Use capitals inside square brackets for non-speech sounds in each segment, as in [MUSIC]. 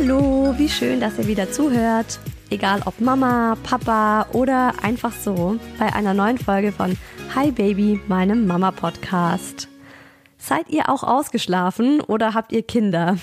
Hallo, wie schön, dass ihr wieder zuhört. Egal ob Mama, Papa oder einfach so bei einer neuen Folge von Hi Baby, meinem Mama Podcast. Seid ihr auch ausgeschlafen oder habt ihr Kinder?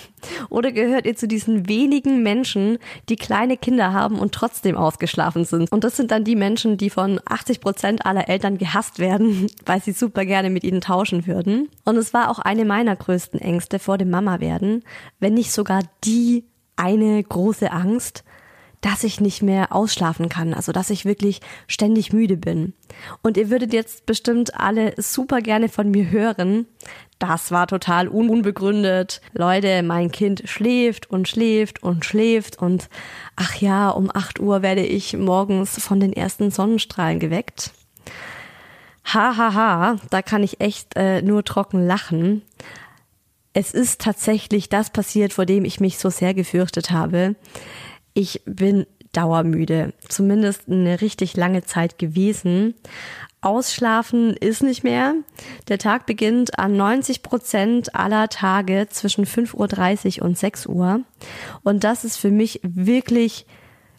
Oder gehört ihr zu diesen wenigen Menschen, die kleine Kinder haben und trotzdem ausgeschlafen sind? Und das sind dann die Menschen, die von 80 Prozent aller Eltern gehasst werden, [LAUGHS] weil sie super gerne mit ihnen tauschen würden. Und es war auch eine meiner größten Ängste vor dem Mama werden, wenn nicht sogar die eine große Angst, dass ich nicht mehr ausschlafen kann, also dass ich wirklich ständig müde bin. Und ihr würdet jetzt bestimmt alle super gerne von mir hören. Das war total unbegründet. Leute, mein Kind schläft und schläft und schläft und ach ja, um 8 Uhr werde ich morgens von den ersten Sonnenstrahlen geweckt. Hahaha, ha, ha, da kann ich echt äh, nur trocken lachen es ist tatsächlich das passiert, vor dem ich mich so sehr gefürchtet habe. Ich bin dauermüde, zumindest eine richtig lange Zeit gewesen. Ausschlafen ist nicht mehr. Der Tag beginnt an 90 Prozent aller Tage zwischen 5.30 Uhr und 6 Uhr. Und das ist für mich wirklich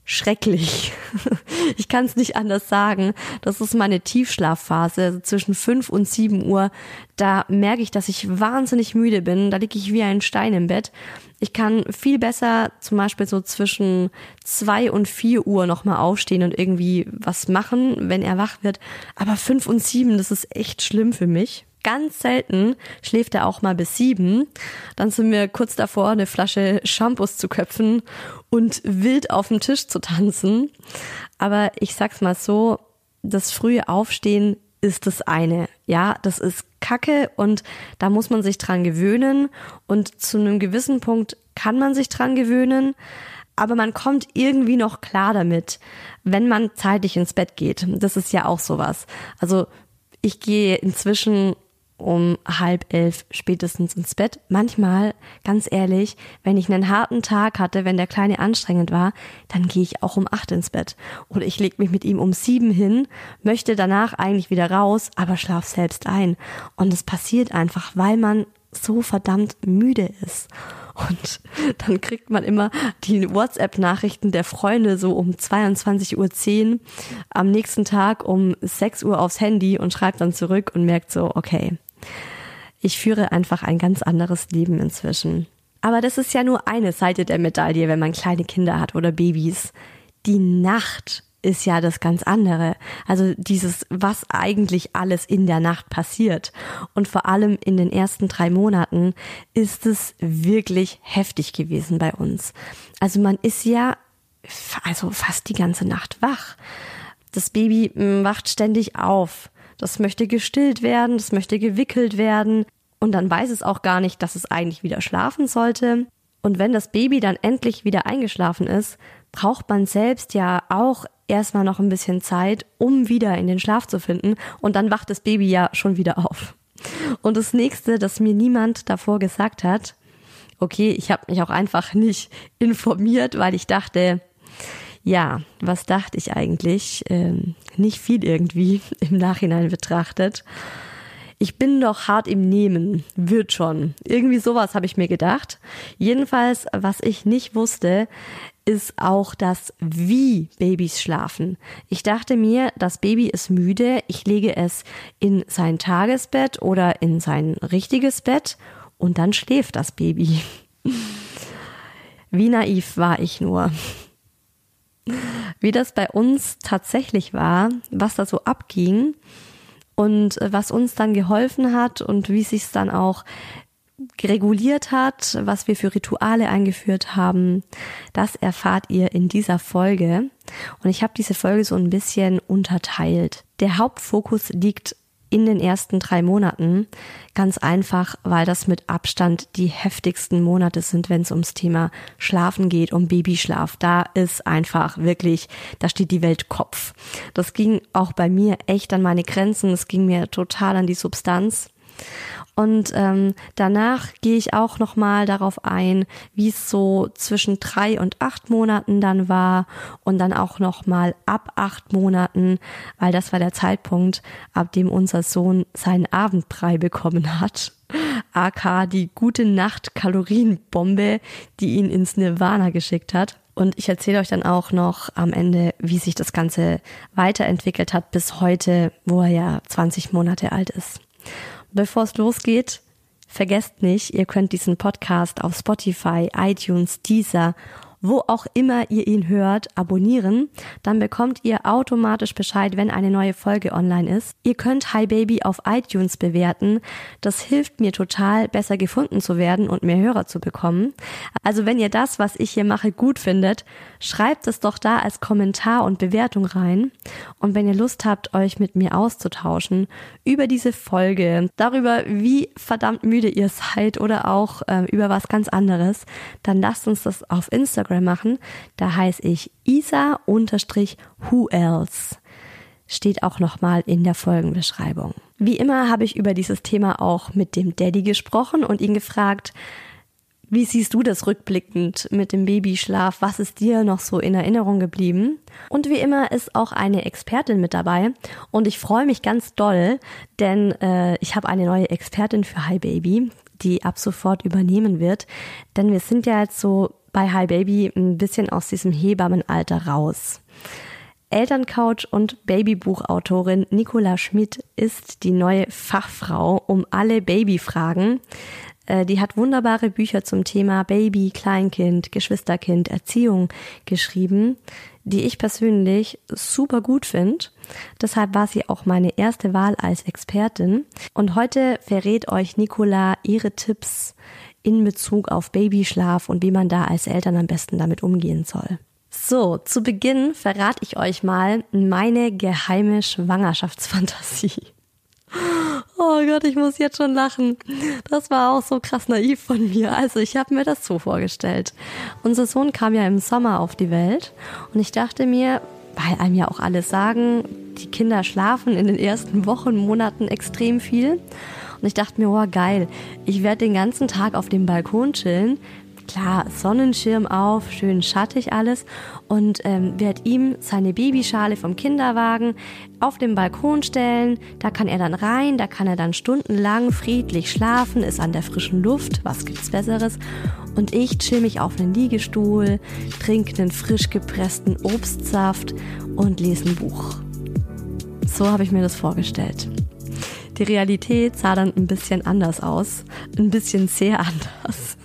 schrecklich. [LAUGHS] Ich kann es nicht anders sagen. Das ist meine Tiefschlafphase also zwischen fünf und sieben Uhr. Da merke ich, dass ich wahnsinnig müde bin. Da liege ich wie ein Stein im Bett. Ich kann viel besser zum Beispiel so zwischen zwei und vier Uhr nochmal aufstehen und irgendwie was machen, wenn er wach wird. Aber fünf und sieben, das ist echt schlimm für mich. Ganz selten schläft er auch mal bis sieben. Dann sind wir kurz davor, eine Flasche Shampoos zu köpfen und wild auf dem Tisch zu tanzen. Aber ich sag's mal so, das frühe Aufstehen ist das eine. Ja, das ist Kacke und da muss man sich dran gewöhnen und zu einem gewissen Punkt kann man sich dran gewöhnen, aber man kommt irgendwie noch klar damit, wenn man zeitig ins Bett geht. Das ist ja auch sowas. Also ich gehe inzwischen um halb elf spätestens ins Bett. Manchmal, ganz ehrlich, wenn ich einen harten Tag hatte, wenn der Kleine anstrengend war, dann gehe ich auch um acht ins Bett. Oder ich lege mich mit ihm um sieben hin, möchte danach eigentlich wieder raus, aber schlaf selbst ein. Und es passiert einfach, weil man so verdammt müde ist. Und [LAUGHS] dann kriegt man immer die WhatsApp-Nachrichten der Freunde so um 22.10 Uhr am nächsten Tag um 6 Uhr aufs Handy und schreibt dann zurück und merkt so, okay, ich führe einfach ein ganz anderes Leben inzwischen. Aber das ist ja nur eine Seite der Medaille, wenn man kleine Kinder hat oder Babys. Die Nacht ist ja das ganz andere. Also dieses, was eigentlich alles in der Nacht passiert. Und vor allem in den ersten drei Monaten ist es wirklich heftig gewesen bei uns. Also man ist ja also fast die ganze Nacht wach. Das Baby mm, wacht ständig auf. Das möchte gestillt werden, das möchte gewickelt werden. Und dann weiß es auch gar nicht, dass es eigentlich wieder schlafen sollte. Und wenn das Baby dann endlich wieder eingeschlafen ist, braucht man selbst ja auch erstmal noch ein bisschen Zeit, um wieder in den Schlaf zu finden. Und dann wacht das Baby ja schon wieder auf. Und das nächste, das mir niemand davor gesagt hat, okay, ich habe mich auch einfach nicht informiert, weil ich dachte, ja, was dachte ich eigentlich? Ähm, nicht viel irgendwie [LAUGHS] im Nachhinein betrachtet. Ich bin doch hart im Nehmen, wird schon. Irgendwie sowas habe ich mir gedacht. Jedenfalls, was ich nicht wusste, ist auch das, wie Babys schlafen. Ich dachte mir, das Baby ist müde, ich lege es in sein Tagesbett oder in sein richtiges Bett und dann schläft das Baby. [LAUGHS] Wie naiv war ich nur. Wie das bei uns tatsächlich war, was da so abging und äh, was uns dann geholfen hat und wie sich es dann auch reguliert hat, was wir für Rituale eingeführt haben, das erfahrt ihr in dieser Folge. Und ich habe diese Folge so ein bisschen unterteilt. Der Hauptfokus liegt in den ersten drei Monaten. Ganz einfach, weil das mit Abstand die heftigsten Monate sind, wenn es ums Thema Schlafen geht, um Babyschlaf. Da ist einfach wirklich, da steht die Welt Kopf. Das ging auch bei mir echt an meine Grenzen. Es ging mir total an die Substanz. Und ähm, danach gehe ich auch nochmal darauf ein, wie es so zwischen drei und acht Monaten dann war und dann auch nochmal ab acht Monaten, weil das war der Zeitpunkt, ab dem unser Sohn seinen Abendbrei bekommen hat. [LAUGHS] AK die gute Nacht Kalorienbombe, die ihn ins Nirvana geschickt hat. Und ich erzähle euch dann auch noch am Ende, wie sich das Ganze weiterentwickelt hat bis heute, wo er ja 20 Monate alt ist. Bevor es losgeht, vergesst nicht, ihr könnt diesen Podcast auf Spotify, iTunes, Deezer wo auch immer ihr ihn hört, abonnieren. Dann bekommt ihr automatisch Bescheid, wenn eine neue Folge online ist. Ihr könnt Hi Baby auf iTunes bewerten. Das hilft mir total, besser gefunden zu werden und mehr Hörer zu bekommen. Also wenn ihr das, was ich hier mache, gut findet, schreibt es doch da als Kommentar und Bewertung rein. Und wenn ihr Lust habt, euch mit mir auszutauschen über diese Folge, darüber, wie verdammt müde ihr seid oder auch äh, über was ganz anderes, dann lasst uns das auf Instagram Instagram machen. Da heiße ich isa-who else. Steht auch nochmal in der Folgenbeschreibung. Wie immer habe ich über dieses Thema auch mit dem Daddy gesprochen und ihn gefragt, wie siehst du das rückblickend mit dem Babyschlaf? Was ist dir noch so in Erinnerung geblieben? Und wie immer ist auch eine Expertin mit dabei und ich freue mich ganz doll, denn äh, ich habe eine neue Expertin für Hi Baby, die ab sofort übernehmen wird, denn wir sind ja jetzt so bei Hi Baby ein bisschen aus diesem Hebammenalter raus. Elterncoach und Babybuchautorin Nicola Schmidt ist die neue Fachfrau um alle Babyfragen. Äh, die hat wunderbare Bücher zum Thema Baby, Kleinkind, Geschwisterkind, Erziehung geschrieben, die ich persönlich super gut finde. Deshalb war sie auch meine erste Wahl als Expertin. Und heute verrät euch Nicola ihre Tipps in Bezug auf Babyschlaf und wie man da als Eltern am besten damit umgehen soll. So, zu Beginn verrate ich euch mal meine geheime Schwangerschaftsfantasie. Oh Gott, ich muss jetzt schon lachen. Das war auch so krass naiv von mir. Also ich habe mir das so vorgestellt. Unser Sohn kam ja im Sommer auf die Welt und ich dachte mir, weil einem ja auch alle sagen, die Kinder schlafen in den ersten Wochen, Monaten extrem viel. Und ich dachte mir, oh geil, ich werde den ganzen Tag auf dem Balkon chillen. Klar, Sonnenschirm auf, schön schattig alles und ähm, werde ihm seine Babyschale vom Kinderwagen auf den Balkon stellen. Da kann er dann rein, da kann er dann stundenlang friedlich schlafen, ist an der frischen Luft. Was gibt's Besseres? Und ich chill mich auf einen Liegestuhl, trinke einen frisch gepressten Obstsaft und lese ein Buch. So habe ich mir das vorgestellt. Die Realität sah dann ein bisschen anders aus. Ein bisschen sehr [LAUGHS] anders.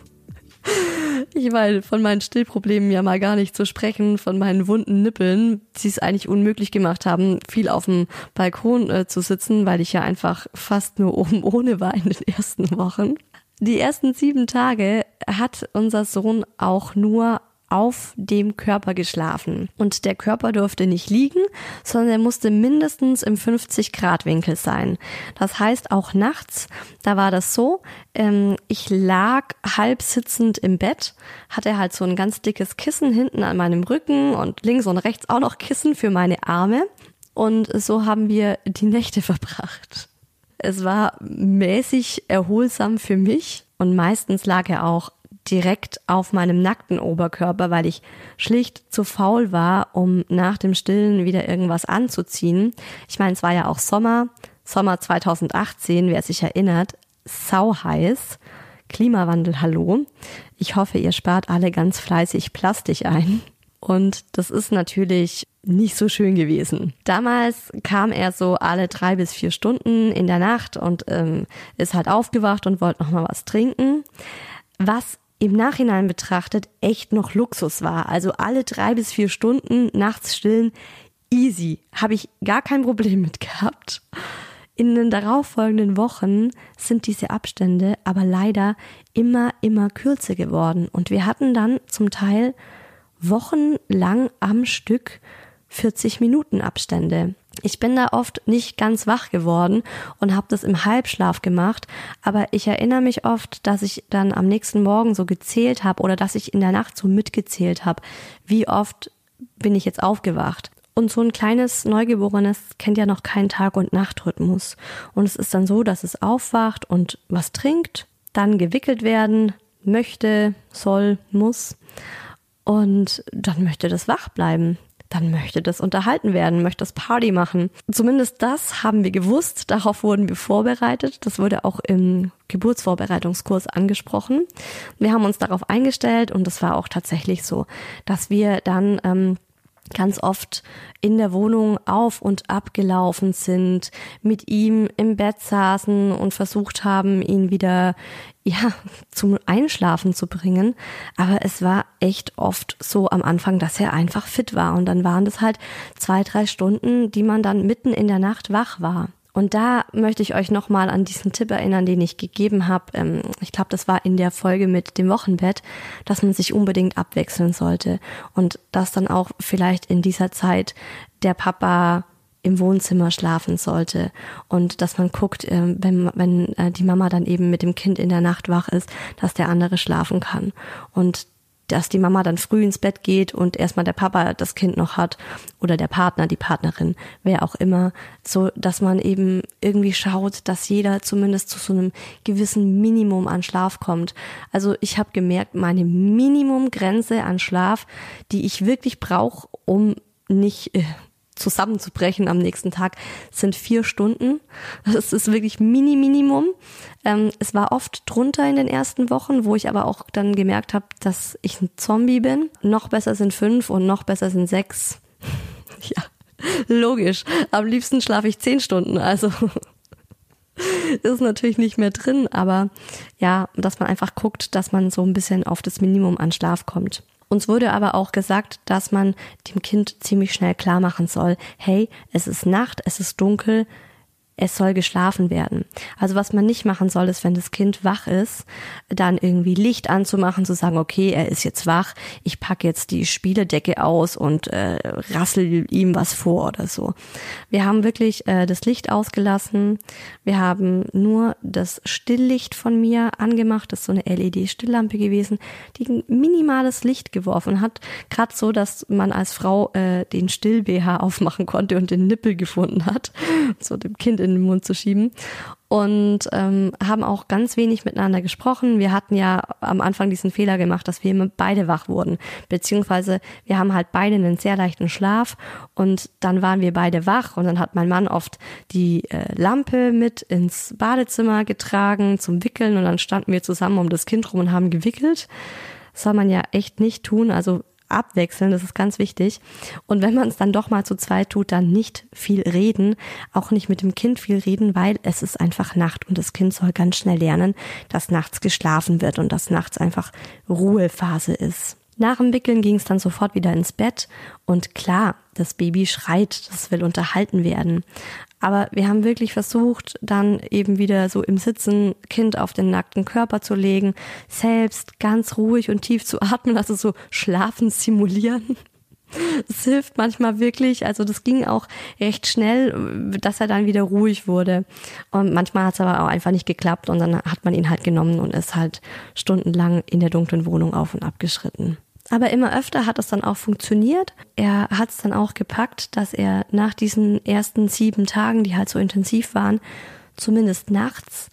Ich meine, von meinen Stillproblemen ja mal gar nicht zu sprechen, von meinen wunden Nippeln, die es eigentlich unmöglich gemacht haben, viel auf dem Balkon äh, zu sitzen, weil ich ja einfach fast nur oben [LAUGHS] ohne war in den ersten Wochen. Die ersten sieben Tage hat unser Sohn auch nur auf dem Körper geschlafen. Und der Körper durfte nicht liegen, sondern er musste mindestens im 50 Grad Winkel sein. Das heißt auch nachts, da war das so, ähm, ich lag halb sitzend im Bett, hatte halt so ein ganz dickes Kissen hinten an meinem Rücken und links und rechts auch noch Kissen für meine Arme. Und so haben wir die Nächte [LAUGHS] verbracht. Es war mäßig erholsam für mich und meistens lag er auch direkt auf meinem nackten Oberkörper, weil ich schlicht zu faul war, um nach dem Stillen wieder irgendwas anzuziehen. Ich meine, es war ja auch Sommer, Sommer 2018, wer sich erinnert, sau heiß. Klimawandel, hallo. Ich hoffe, ihr spart alle ganz fleißig Plastik ein. Und das ist natürlich nicht so schön gewesen. Damals kam er so alle drei bis vier Stunden in der Nacht und ähm, ist halt aufgewacht und wollte noch mal was trinken. Was im Nachhinein betrachtet echt noch Luxus war. Also alle drei bis vier Stunden nachts stillen, easy. Habe ich gar kein Problem mit gehabt. In den darauffolgenden Wochen sind diese Abstände aber leider immer, immer kürzer geworden. Und wir hatten dann zum Teil wochenlang am Stück 40 Minuten Abstände. Ich bin da oft nicht ganz wach geworden und habe das im Halbschlaf gemacht, aber ich erinnere mich oft, dass ich dann am nächsten Morgen so gezählt habe oder dass ich in der Nacht so mitgezählt habe, wie oft bin ich jetzt aufgewacht. Und so ein kleines Neugeborenes kennt ja noch keinen Tag- und Nachtrhythmus. Und es ist dann so, dass es aufwacht und was trinkt, dann gewickelt werden möchte, soll, muss. Und dann möchte das wach bleiben dann möchte das unterhalten werden, möchte das Party machen. Zumindest das haben wir gewusst, darauf wurden wir vorbereitet. Das wurde auch im Geburtsvorbereitungskurs angesprochen. Wir haben uns darauf eingestellt und es war auch tatsächlich so, dass wir dann ähm, ganz oft in der Wohnung auf und ab gelaufen sind, mit ihm im Bett saßen und versucht haben, ihn wieder ja, [LAUGHS] zum Einschlafen zu bringen. Aber es war echt oft so am Anfang, dass er einfach fit war. Und dann waren das halt zwei, drei Stunden, die man dann mitten in der Nacht wach war. Und da möchte ich euch nochmal an diesen Tipp erinnern, den ich gegeben habe. Ähm, ich glaube, das war in der Folge mit dem Wochenbett, dass man sich unbedingt abwechseln sollte. Und dass dann auch vielleicht in dieser Zeit der Papa im Wohnzimmer schlafen sollte und dass man guckt, äh, wenn, wenn äh, die Mama dann eben mit dem Kind in der Nacht wach ist, dass der andere schlafen kann und dass die Mama dann früh ins Bett geht und erstmal der Papa das Kind noch hat oder der Partner, die Partnerin, wer auch immer, so dass man eben irgendwie schaut, dass jeder zumindest zu so einem gewissen Minimum an Schlaf kommt. Also ich habe gemerkt, meine Minimumgrenze an Schlaf, die ich wirklich brauche, um nicht äh, zusammenzubrechen am nächsten Tag, sind vier Stunden. Das ist wirklich Mini Minimum. Ähm, es war oft drunter in den ersten Wochen, wo ich aber auch dann gemerkt habe, dass ich ein Zombie bin. Noch besser sind fünf und noch besser sind sechs. [LAUGHS] ja, logisch. Am liebsten schlafe ich zehn Stunden, also [LAUGHS] ist natürlich nicht mehr drin, aber ja, dass man einfach guckt, dass man so ein bisschen auf das Minimum an Schlaf kommt. Uns wurde aber auch gesagt, dass man dem Kind ziemlich schnell klar machen soll, hey, es ist Nacht, es ist dunkel, es soll geschlafen werden. Also was man nicht machen soll, ist, wenn das Kind wach ist, dann irgendwie Licht anzumachen, zu sagen, okay, er ist jetzt wach, ich packe jetzt die Spieledecke aus und äh, rassel ihm was vor oder so. Wir haben wirklich äh, das Licht ausgelassen. Wir haben nur das Stilllicht von mir angemacht. Das ist so eine LED-Stillampe gewesen, die ein minimales Licht geworfen hat. Gerade so, dass man als Frau äh, den Still-BH aufmachen konnte und den Nippel gefunden hat. So dem Kind in den Mund zu schieben. Und ähm, haben auch ganz wenig miteinander gesprochen. Wir hatten ja am Anfang diesen Fehler gemacht, dass wir immer beide wach wurden. Beziehungsweise wir haben halt beide einen sehr leichten Schlaf und dann waren wir beide wach und dann hat mein Mann oft die äh, Lampe mit ins Badezimmer getragen zum Wickeln und dann standen wir zusammen um das Kind rum und haben gewickelt. Das soll man ja echt nicht tun. Also abwechseln, das ist ganz wichtig. Und wenn man es dann doch mal zu zweit tut, dann nicht viel reden, auch nicht mit dem Kind viel reden, weil es ist einfach Nacht und das Kind soll ganz schnell lernen, dass nachts geschlafen wird und dass nachts einfach Ruhephase ist. Nach dem Wickeln ging es dann sofort wieder ins Bett und klar, das Baby schreit, das will unterhalten werden. Aber wir haben wirklich versucht, dann eben wieder so im Sitzen Kind auf den nackten Körper zu legen, selbst ganz ruhig und tief zu atmen, [LAUGHS] also so schlafen simulieren. Es hilft manchmal wirklich, also das ging auch recht schnell, dass er dann wieder ruhig wurde. Und manchmal hat es aber auch einfach nicht geklappt und dann hat man ihn halt genommen und ist halt stundenlang in der dunklen Wohnung auf und ab geschritten. Aber immer öfter hat es dann auch funktioniert. Er hat es dann auch gepackt, dass er nach diesen ersten sieben Tagen, die halt so intensiv waren, zumindest nachts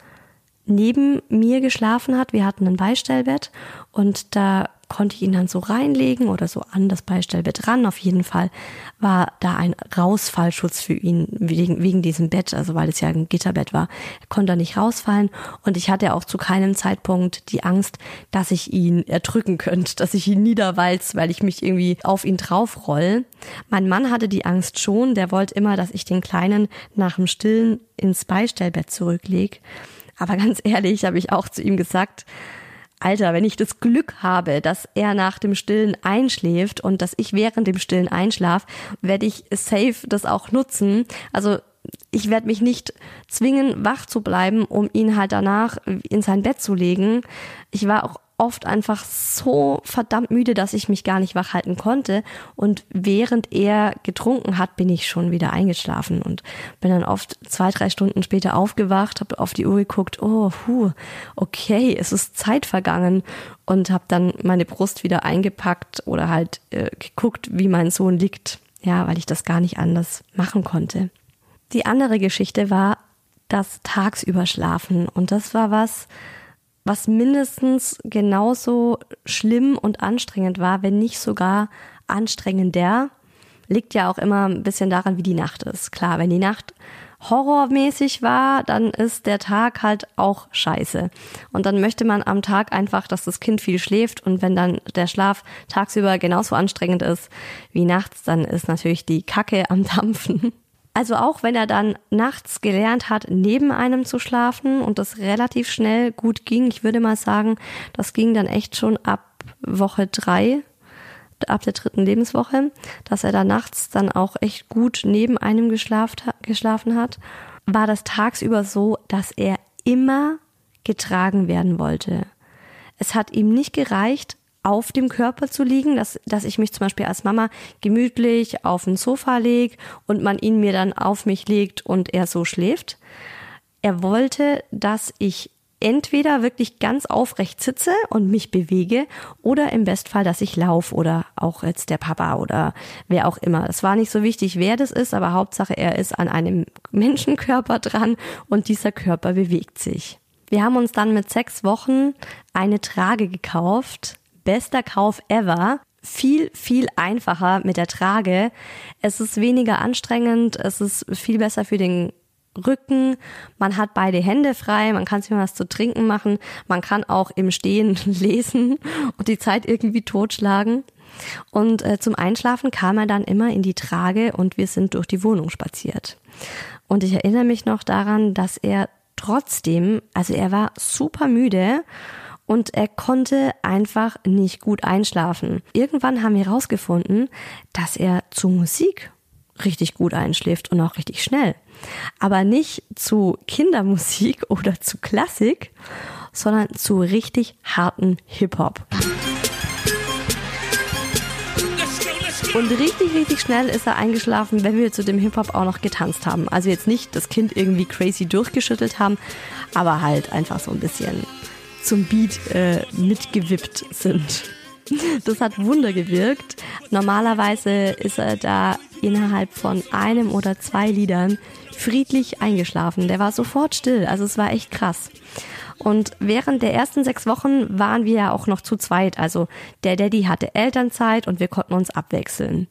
neben mir geschlafen hat. Wir hatten ein Beistellbett und da konnte ich ihn dann so reinlegen oder so an das Beistellbett ran. Auf jeden Fall war da ein Rausfallschutz für ihn wegen, wegen diesem Bett, also weil es ja ein Gitterbett war. Er konnte da nicht rausfallen und ich hatte auch zu keinem Zeitpunkt die Angst, dass ich ihn erdrücken könnte, dass ich ihn niederwalz, weil ich mich irgendwie auf ihn draufroll. Mein Mann hatte die Angst schon, der wollte immer, dass ich den Kleinen nach dem Stillen ins Beistellbett zurücklege. Aber [LAUGHS] ganz ehrlich, habe ich auch zu ihm gesagt, Alter, wenn ich das Glück habe, dass er nach dem Stillen einschläft und dass ich während dem Stillen einschlaf, werde ich safe das auch nutzen. Also ich werde mich nicht zwingen, wach zu bleiben, um ihn halt danach in sein Bett zu legen. Ich war auch oft einfach so verdammt müde, dass ich mich gar nicht wach halten konnte. Und während er getrunken hat, bin ich schon wieder eingeschlafen und bin dann oft zwei, drei Stunden später aufgewacht, habe auf die Uhr geguckt, oh, puh, okay, es ist Zeit vergangen und habe dann meine Brust wieder eingepackt oder halt äh, geguckt, wie mein Sohn liegt. Ja, weil ich das gar nicht anders machen konnte. Die andere Geschichte war das tagsüber schlafen und das war was, was mindestens genauso schlimm und anstrengend war, wenn nicht sogar anstrengender. Liegt ja auch immer ein bisschen daran, wie die Nacht ist. Klar, wenn die Nacht horrormäßig war, dann ist der Tag halt auch scheiße. Und dann möchte man am Tag einfach, dass das Kind viel schläft und wenn dann der Schlaf tagsüber genauso anstrengend ist wie nachts, dann ist natürlich die Kacke am Dampfen. Also auch wenn er dann nachts gelernt hat, neben einem zu schlafen und das relativ schnell gut ging, ich würde mal sagen, das ging dann echt schon ab Woche drei, ab der dritten Lebenswoche, dass er da nachts dann auch echt gut neben einem geschlafen hat, war das tagsüber so, dass er immer getragen werden wollte. Es hat ihm nicht gereicht, auf dem Körper zu liegen, dass, dass ich mich zum Beispiel als Mama gemütlich auf ein Sofa lege und man ihn mir dann auf mich legt und er so schläft. Er wollte, dass ich entweder wirklich ganz aufrecht sitze und mich bewege oder im Bestfall, dass ich laufe oder auch jetzt der Papa oder wer auch immer. Es war nicht so wichtig, wer das ist, aber Hauptsache er ist an einem Menschenkörper dran und dieser Körper bewegt sich. Wir haben uns dann mit sechs Wochen eine Trage gekauft, bester Kauf ever. Viel, viel einfacher mit der Trage. Es ist weniger anstrengend, es ist viel besser für den Rücken, man hat beide Hände frei, man kann sich was zu trinken machen, man kann auch im Stehen [LAUGHS] lesen und die Zeit irgendwie totschlagen. Und äh, zum Einschlafen kam er dann immer in die Trage und wir sind durch die Wohnung spaziert. Und ich erinnere mich noch daran, dass er trotzdem, also er war super müde und er konnte einfach nicht gut einschlafen. Irgendwann haben wir herausgefunden, dass er zu Musik richtig gut einschläft und auch richtig schnell. Aber nicht zu Kindermusik [LAUGHS] oder zu Klassik, sondern zu richtig harten Hip-Hop. Und richtig, richtig schnell ist er eingeschlafen, wenn wir zu dem Hip-Hop auch noch getanzt haben. Also jetzt nicht das Kind irgendwie crazy durchgeschüttelt haben, aber halt einfach so ein bisschen zum Beat äh, mitgewippt sind. Das hat Wunder gewirkt. Normalerweise ist er da innerhalb von einem oder zwei Liedern friedlich eingeschlafen. Der war sofort still. Also es war echt krass. Und während der ersten sechs Wochen waren wir ja auch noch zu zweit. Also der Daddy hatte Elternzeit und wir konnten uns abwechseln.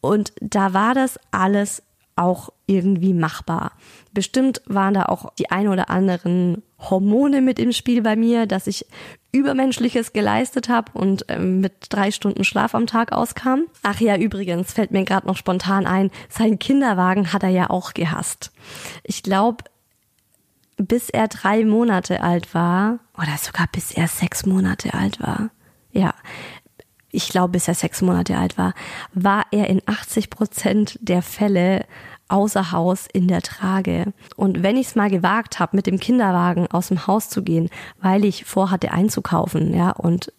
Und da war das alles auch irgendwie machbar. Bestimmt waren da auch die ein oder anderen Hormone mit im Spiel bei mir, dass ich Übermenschliches geleistet habe und ähm, mit drei Stunden Schlaf am Tag auskam. Ach ja, übrigens fällt mir gerade noch spontan ein, seinen Kinderwagen hat er ja auch gehasst. Ich glaube, bis er drei Monate alt war, oder sogar bis er sechs Monate alt war, ja, ich glaube, bis er sechs Monate alt war, war er in 80 Prozent der Fälle außer Haus in der Trage. Und wenn ich es mal gewagt habe, mit dem Kinderwagen aus dem Haus zu gehen, weil ich vorhatte einzukaufen, ja, und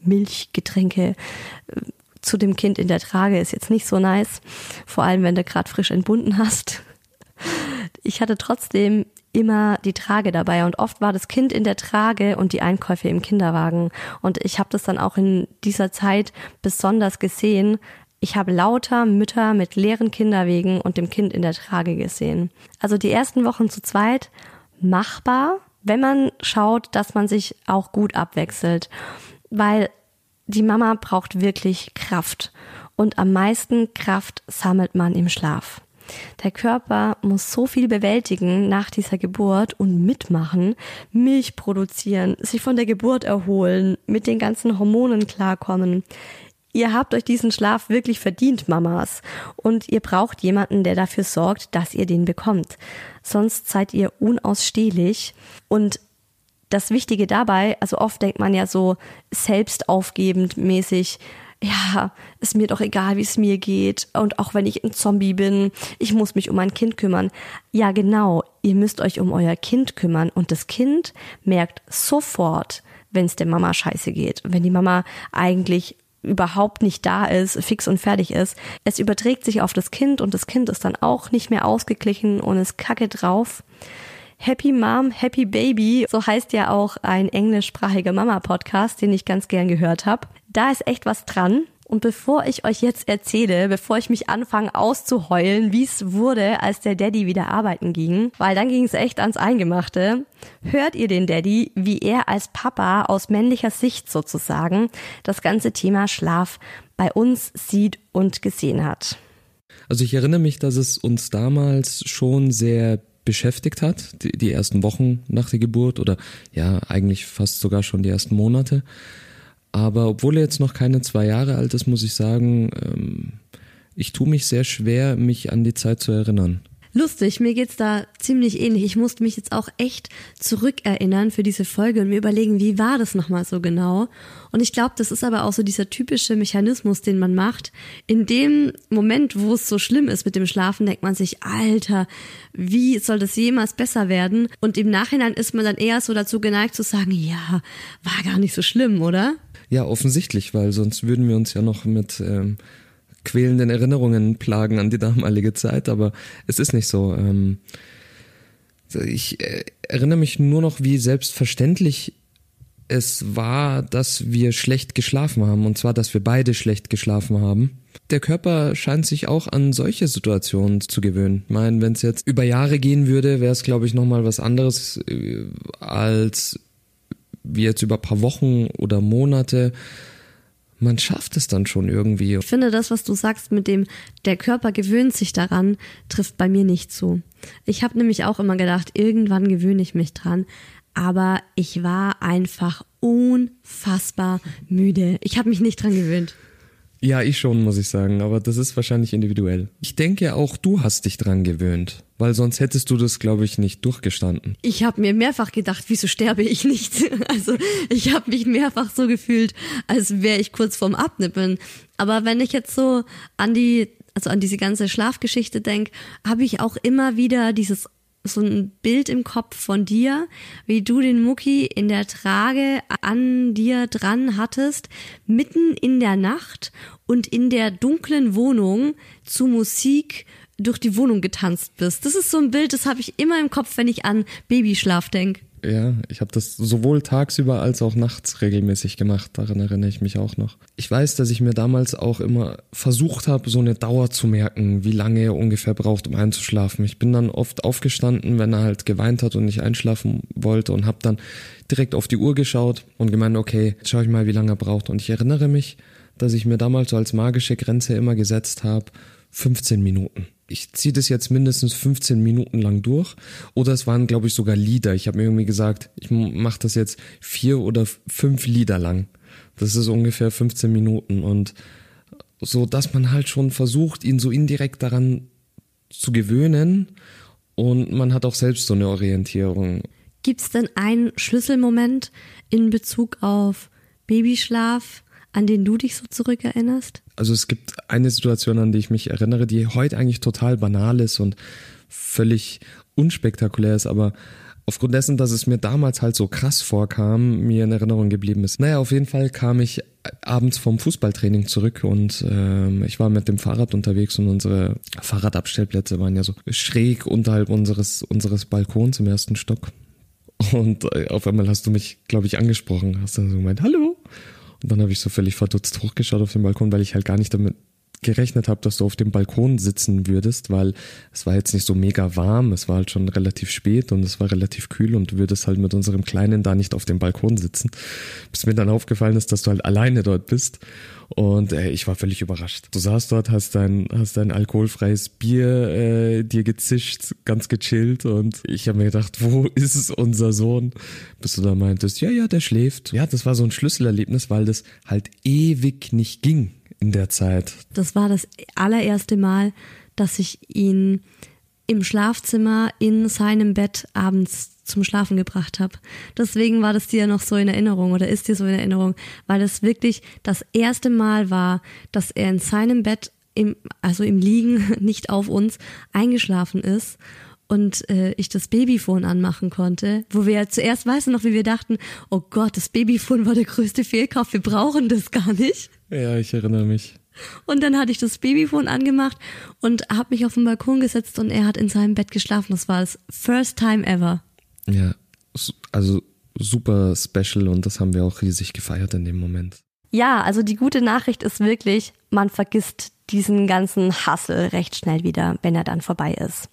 Milchgetränke äh, zu dem Kind in der Trage ist jetzt nicht so nice, vor allem wenn du gerade frisch entbunden hast. Ich hatte trotzdem immer die Trage dabei und oft war das Kind in der Trage und die Einkäufe im Kinderwagen. Und ich habe das dann auch in dieser Zeit besonders gesehen. Ich habe lauter Mütter mit leeren Kinderwegen und dem Kind in der Trage gesehen. Also die ersten Wochen zu zweit machbar, wenn man schaut, dass man sich auch gut abwechselt. Weil die Mama braucht wirklich Kraft. Und am meisten Kraft sammelt man im Schlaf. Der Körper muss so viel bewältigen nach dieser Geburt und mitmachen, Milch produzieren, sich von der Geburt erholen, mit den ganzen Hormonen klarkommen. Ihr habt euch diesen Schlaf wirklich verdient, Mamas. Und ihr braucht jemanden, der dafür sorgt, dass ihr den bekommt. Sonst seid ihr unausstehlich. Und das Wichtige dabei, also oft denkt man ja so selbstaufgebend mäßig, ja, ist mir doch egal, wie es mir geht. Und auch wenn ich ein Zombie bin, ich muss mich um mein Kind kümmern. Ja, genau, ihr müsst euch um euer Kind kümmern. Und das Kind merkt sofort, wenn es der Mama scheiße geht. Wenn die Mama eigentlich überhaupt nicht da ist, fix und fertig ist. Es überträgt sich auf das Kind und das Kind ist dann auch nicht mehr ausgeglichen und ist kacke drauf. Happy Mom, Happy Baby, so heißt ja auch ein englischsprachiger Mama-Podcast, den ich ganz gern gehört habe. Da ist echt was dran. Und bevor ich euch jetzt erzähle, bevor ich mich anfange auszuheulen, wie es wurde, als der Daddy wieder arbeiten ging, weil dann ging es echt ans Eingemachte, hört ihr den Daddy, wie er als Papa aus männlicher Sicht sozusagen das ganze Thema Schlaf bei uns sieht und gesehen hat. Also ich erinnere mich, dass es uns damals schon sehr beschäftigt hat, die, die ersten Wochen nach der Geburt oder ja, eigentlich fast sogar schon die ersten Monate. Aber obwohl er jetzt noch keine zwei Jahre alt ist, muss ich sagen, ähm, ich tue mich sehr schwer, mich an die Zeit zu erinnern. Lustig, mir geht's da ziemlich ähnlich. Ich musste mich jetzt auch echt zurückerinnern für diese Folge und mir überlegen, wie war das nochmal so genau. Und ich glaube, das ist aber auch so dieser typische Mechanismus, den man macht. In dem Moment, wo es so schlimm ist mit dem Schlafen, denkt man sich, Alter, wie soll das jemals besser werden? Und im Nachhinein ist man dann eher so dazu geneigt zu sagen, ja, war gar nicht so schlimm, oder? Ja, offensichtlich, weil sonst würden wir uns ja noch mit ähm, quälenden Erinnerungen plagen an die damalige Zeit, aber es ist nicht so. Ähm, ich äh, erinnere mich nur noch, wie selbstverständlich es war, dass wir schlecht geschlafen haben, und zwar, dass wir beide schlecht geschlafen haben. Der Körper scheint sich auch an solche Situationen zu gewöhnen. Ich meine, wenn es jetzt über Jahre gehen würde, wäre es, glaube ich, nochmal was anderes äh, als wie jetzt über paar Wochen oder Monate man schafft es dann schon irgendwie. Ich finde, das, was du sagst mit dem, der Körper gewöhnt sich daran, trifft bei mir nicht zu. Ich habe nämlich auch immer gedacht, irgendwann gewöhne ich mich dran. Aber ich war einfach unfassbar müde. Ich habe mich nicht dran gewöhnt. Ja, ich schon, muss ich sagen, aber das ist wahrscheinlich individuell. Ich denke, auch du hast dich dran gewöhnt, weil sonst hättest du das, glaube ich, nicht durchgestanden. Ich habe mir mehrfach gedacht, wieso sterbe ich nicht? [LAUGHS] Also ich habe mich mehrfach so gefühlt, als wäre ich kurz vorm Abnippeln. Aber wenn ich jetzt so an die, also an diese ganze Schlafgeschichte denke, habe ich auch immer wieder dieses so ein Bild im Kopf von dir, wie du den Mucki in der Trage an dir dran hattest, mitten in der Nacht und in der dunklen Wohnung zu Musik durch die Wohnung getanzt bist. Das ist so ein Bild, das habe ich immer im Kopf, wenn ich an Babyschlaf denke. Ja, ich habe das sowohl tagsüber als auch nachts regelmäßig gemacht. Daran erinnere ich mich auch noch. Ich weiß, dass ich mir damals auch immer versucht habe, so eine Dauer zu merken, wie lange er ungefähr braucht, um einzuschlafen. Ich bin dann oft aufgestanden, wenn er halt geweint hat und nicht einschlafen wollte und habe dann direkt auf die Uhr geschaut und gemeint, okay, jetzt schaue ich mal, wie lange er braucht. Und ich erinnere mich, dass ich mir damals so als magische Grenze immer gesetzt habe, 15 Minuten. Ich ziehe das jetzt mindestens 15 Minuten lang durch. Oder es waren, glaube ich, sogar Lieder. Ich habe mir irgendwie gesagt, ich mache das jetzt vier oder fünf Lieder lang. Das ist ungefähr 15 Minuten. Und so, dass man halt schon versucht, ihn so indirekt daran zu gewöhnen. Und man hat auch selbst so eine Orientierung. Gibt es denn einen Schlüsselmoment in Bezug auf Babyschlaf, an den du dich so zurückerinnerst? Also es gibt eine Situation, an die ich mich erinnere, die heute eigentlich total banal ist und völlig unspektakulär ist, aber aufgrund dessen, dass es mir damals halt so krass vorkam, mir in Erinnerung geblieben ist. Naja, auf jeden Fall kam ich abends vom Fußballtraining zurück und ähm, ich war mit dem Fahrrad unterwegs und unsere Fahrradabstellplätze waren ja so schräg unterhalb unseres, unseres Balkons im ersten Stock. Und äh, auf einmal hast du mich, glaube ich, angesprochen, hast dann so gemeint, hallo. Und dann habe ich so völlig verdutzt hochgeschaut auf den Balkon, weil ich halt gar nicht damit gerechnet habe, dass du auf dem Balkon sitzen würdest, weil es war jetzt nicht so mega warm, es war halt schon relativ spät und es war relativ kühl und du würdest halt mit unserem Kleinen da nicht auf dem Balkon sitzen. Bis mir dann aufgefallen ist, dass du halt alleine dort bist und äh, ich war völlig überrascht. Du saßt dort, hast dein, hast dein alkoholfreies Bier äh, dir gezischt, ganz gechillt und ich habe mir gedacht, wo [LAUGHS] ist unser Sohn? Bis du da meintest, ja, ja, der schläft. Ja, das war so ein Schlüsselerlebnis, weil das halt ewig nicht ging in der Zeit. Das war das allererste Mal, dass ich ihn im Schlafzimmer in seinem Bett abends zum Schlafen gebracht habe. Deswegen war das dir noch so in Erinnerung oder ist dir so in Erinnerung, weil es wirklich das erste Mal war, dass er in seinem Bett im, also im Liegen, [LAUGHS] nicht auf uns, eingeschlafen ist und äh, ich das Babyphone anmachen konnte, wo wir ja zuerst, weißt du noch, wie wir dachten, oh Gott, das Babyphone war der größte Fehlkauf, wir brauchen das gar nicht. Ja, ich erinnere mich. Und dann hatte ich das Babyphone angemacht und habe mich auf den Balkon gesetzt und er hat in seinem Bett geschlafen. Das war das first time ever. Ja, also super special und das haben wir auch riesig gefeiert in dem Moment. Ja, also die gute Nachricht ist wirklich, man vergisst diesen ganzen Hassel recht schnell wieder, wenn er dann vorbei ist.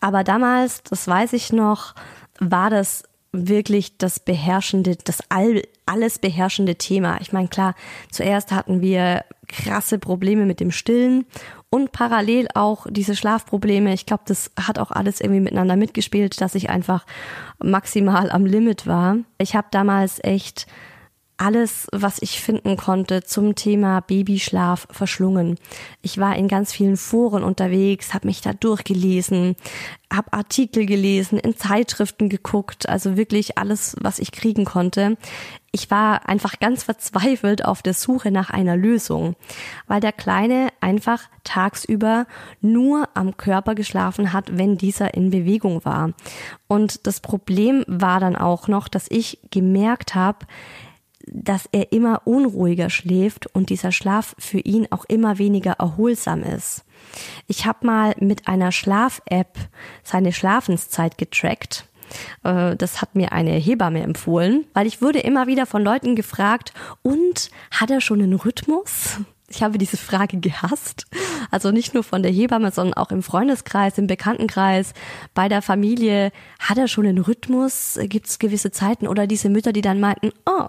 Aber damals, das weiß ich noch, war das wirklich das beherrschende, das all, alles beherrschende Thema. Ich meine, klar, zuerst hatten wir krasse Probleme mit dem Stillen und parallel auch diese Schlafprobleme. Ich glaube, das hat auch alles irgendwie miteinander mitgespielt, dass ich einfach maximal am Limit war. Ich habe damals echt alles, was ich finden konnte zum Thema Babyschlaf verschlungen. Ich war in ganz vielen Foren unterwegs, habe mich da durchgelesen, habe Artikel gelesen, in Zeitschriften geguckt, also wirklich alles, was ich kriegen konnte. Ich war einfach ganz verzweifelt auf der Suche nach einer Lösung, weil der Kleine einfach tagsüber nur am Körper geschlafen hat, wenn dieser in Bewegung war. Und das Problem war dann auch noch, dass ich gemerkt habe, dass er immer unruhiger schläft und dieser Schlaf für ihn auch immer weniger erholsam ist. Ich habe mal mit einer Schlaf-App seine Schlafenszeit getrackt. Äh, das hat mir eine Hebamme empfohlen, weil ich wurde immer wieder von Leuten gefragt, und hat er schon einen Rhythmus? Ich habe diese Frage gehasst. Also nicht nur von der Hebamme, sondern auch im Freundeskreis, im Bekanntenkreis, bei der Familie. Hat er schon einen Rhythmus? Gibt es gewisse Zeiten? Oder diese Mütter, die dann meinten, oh,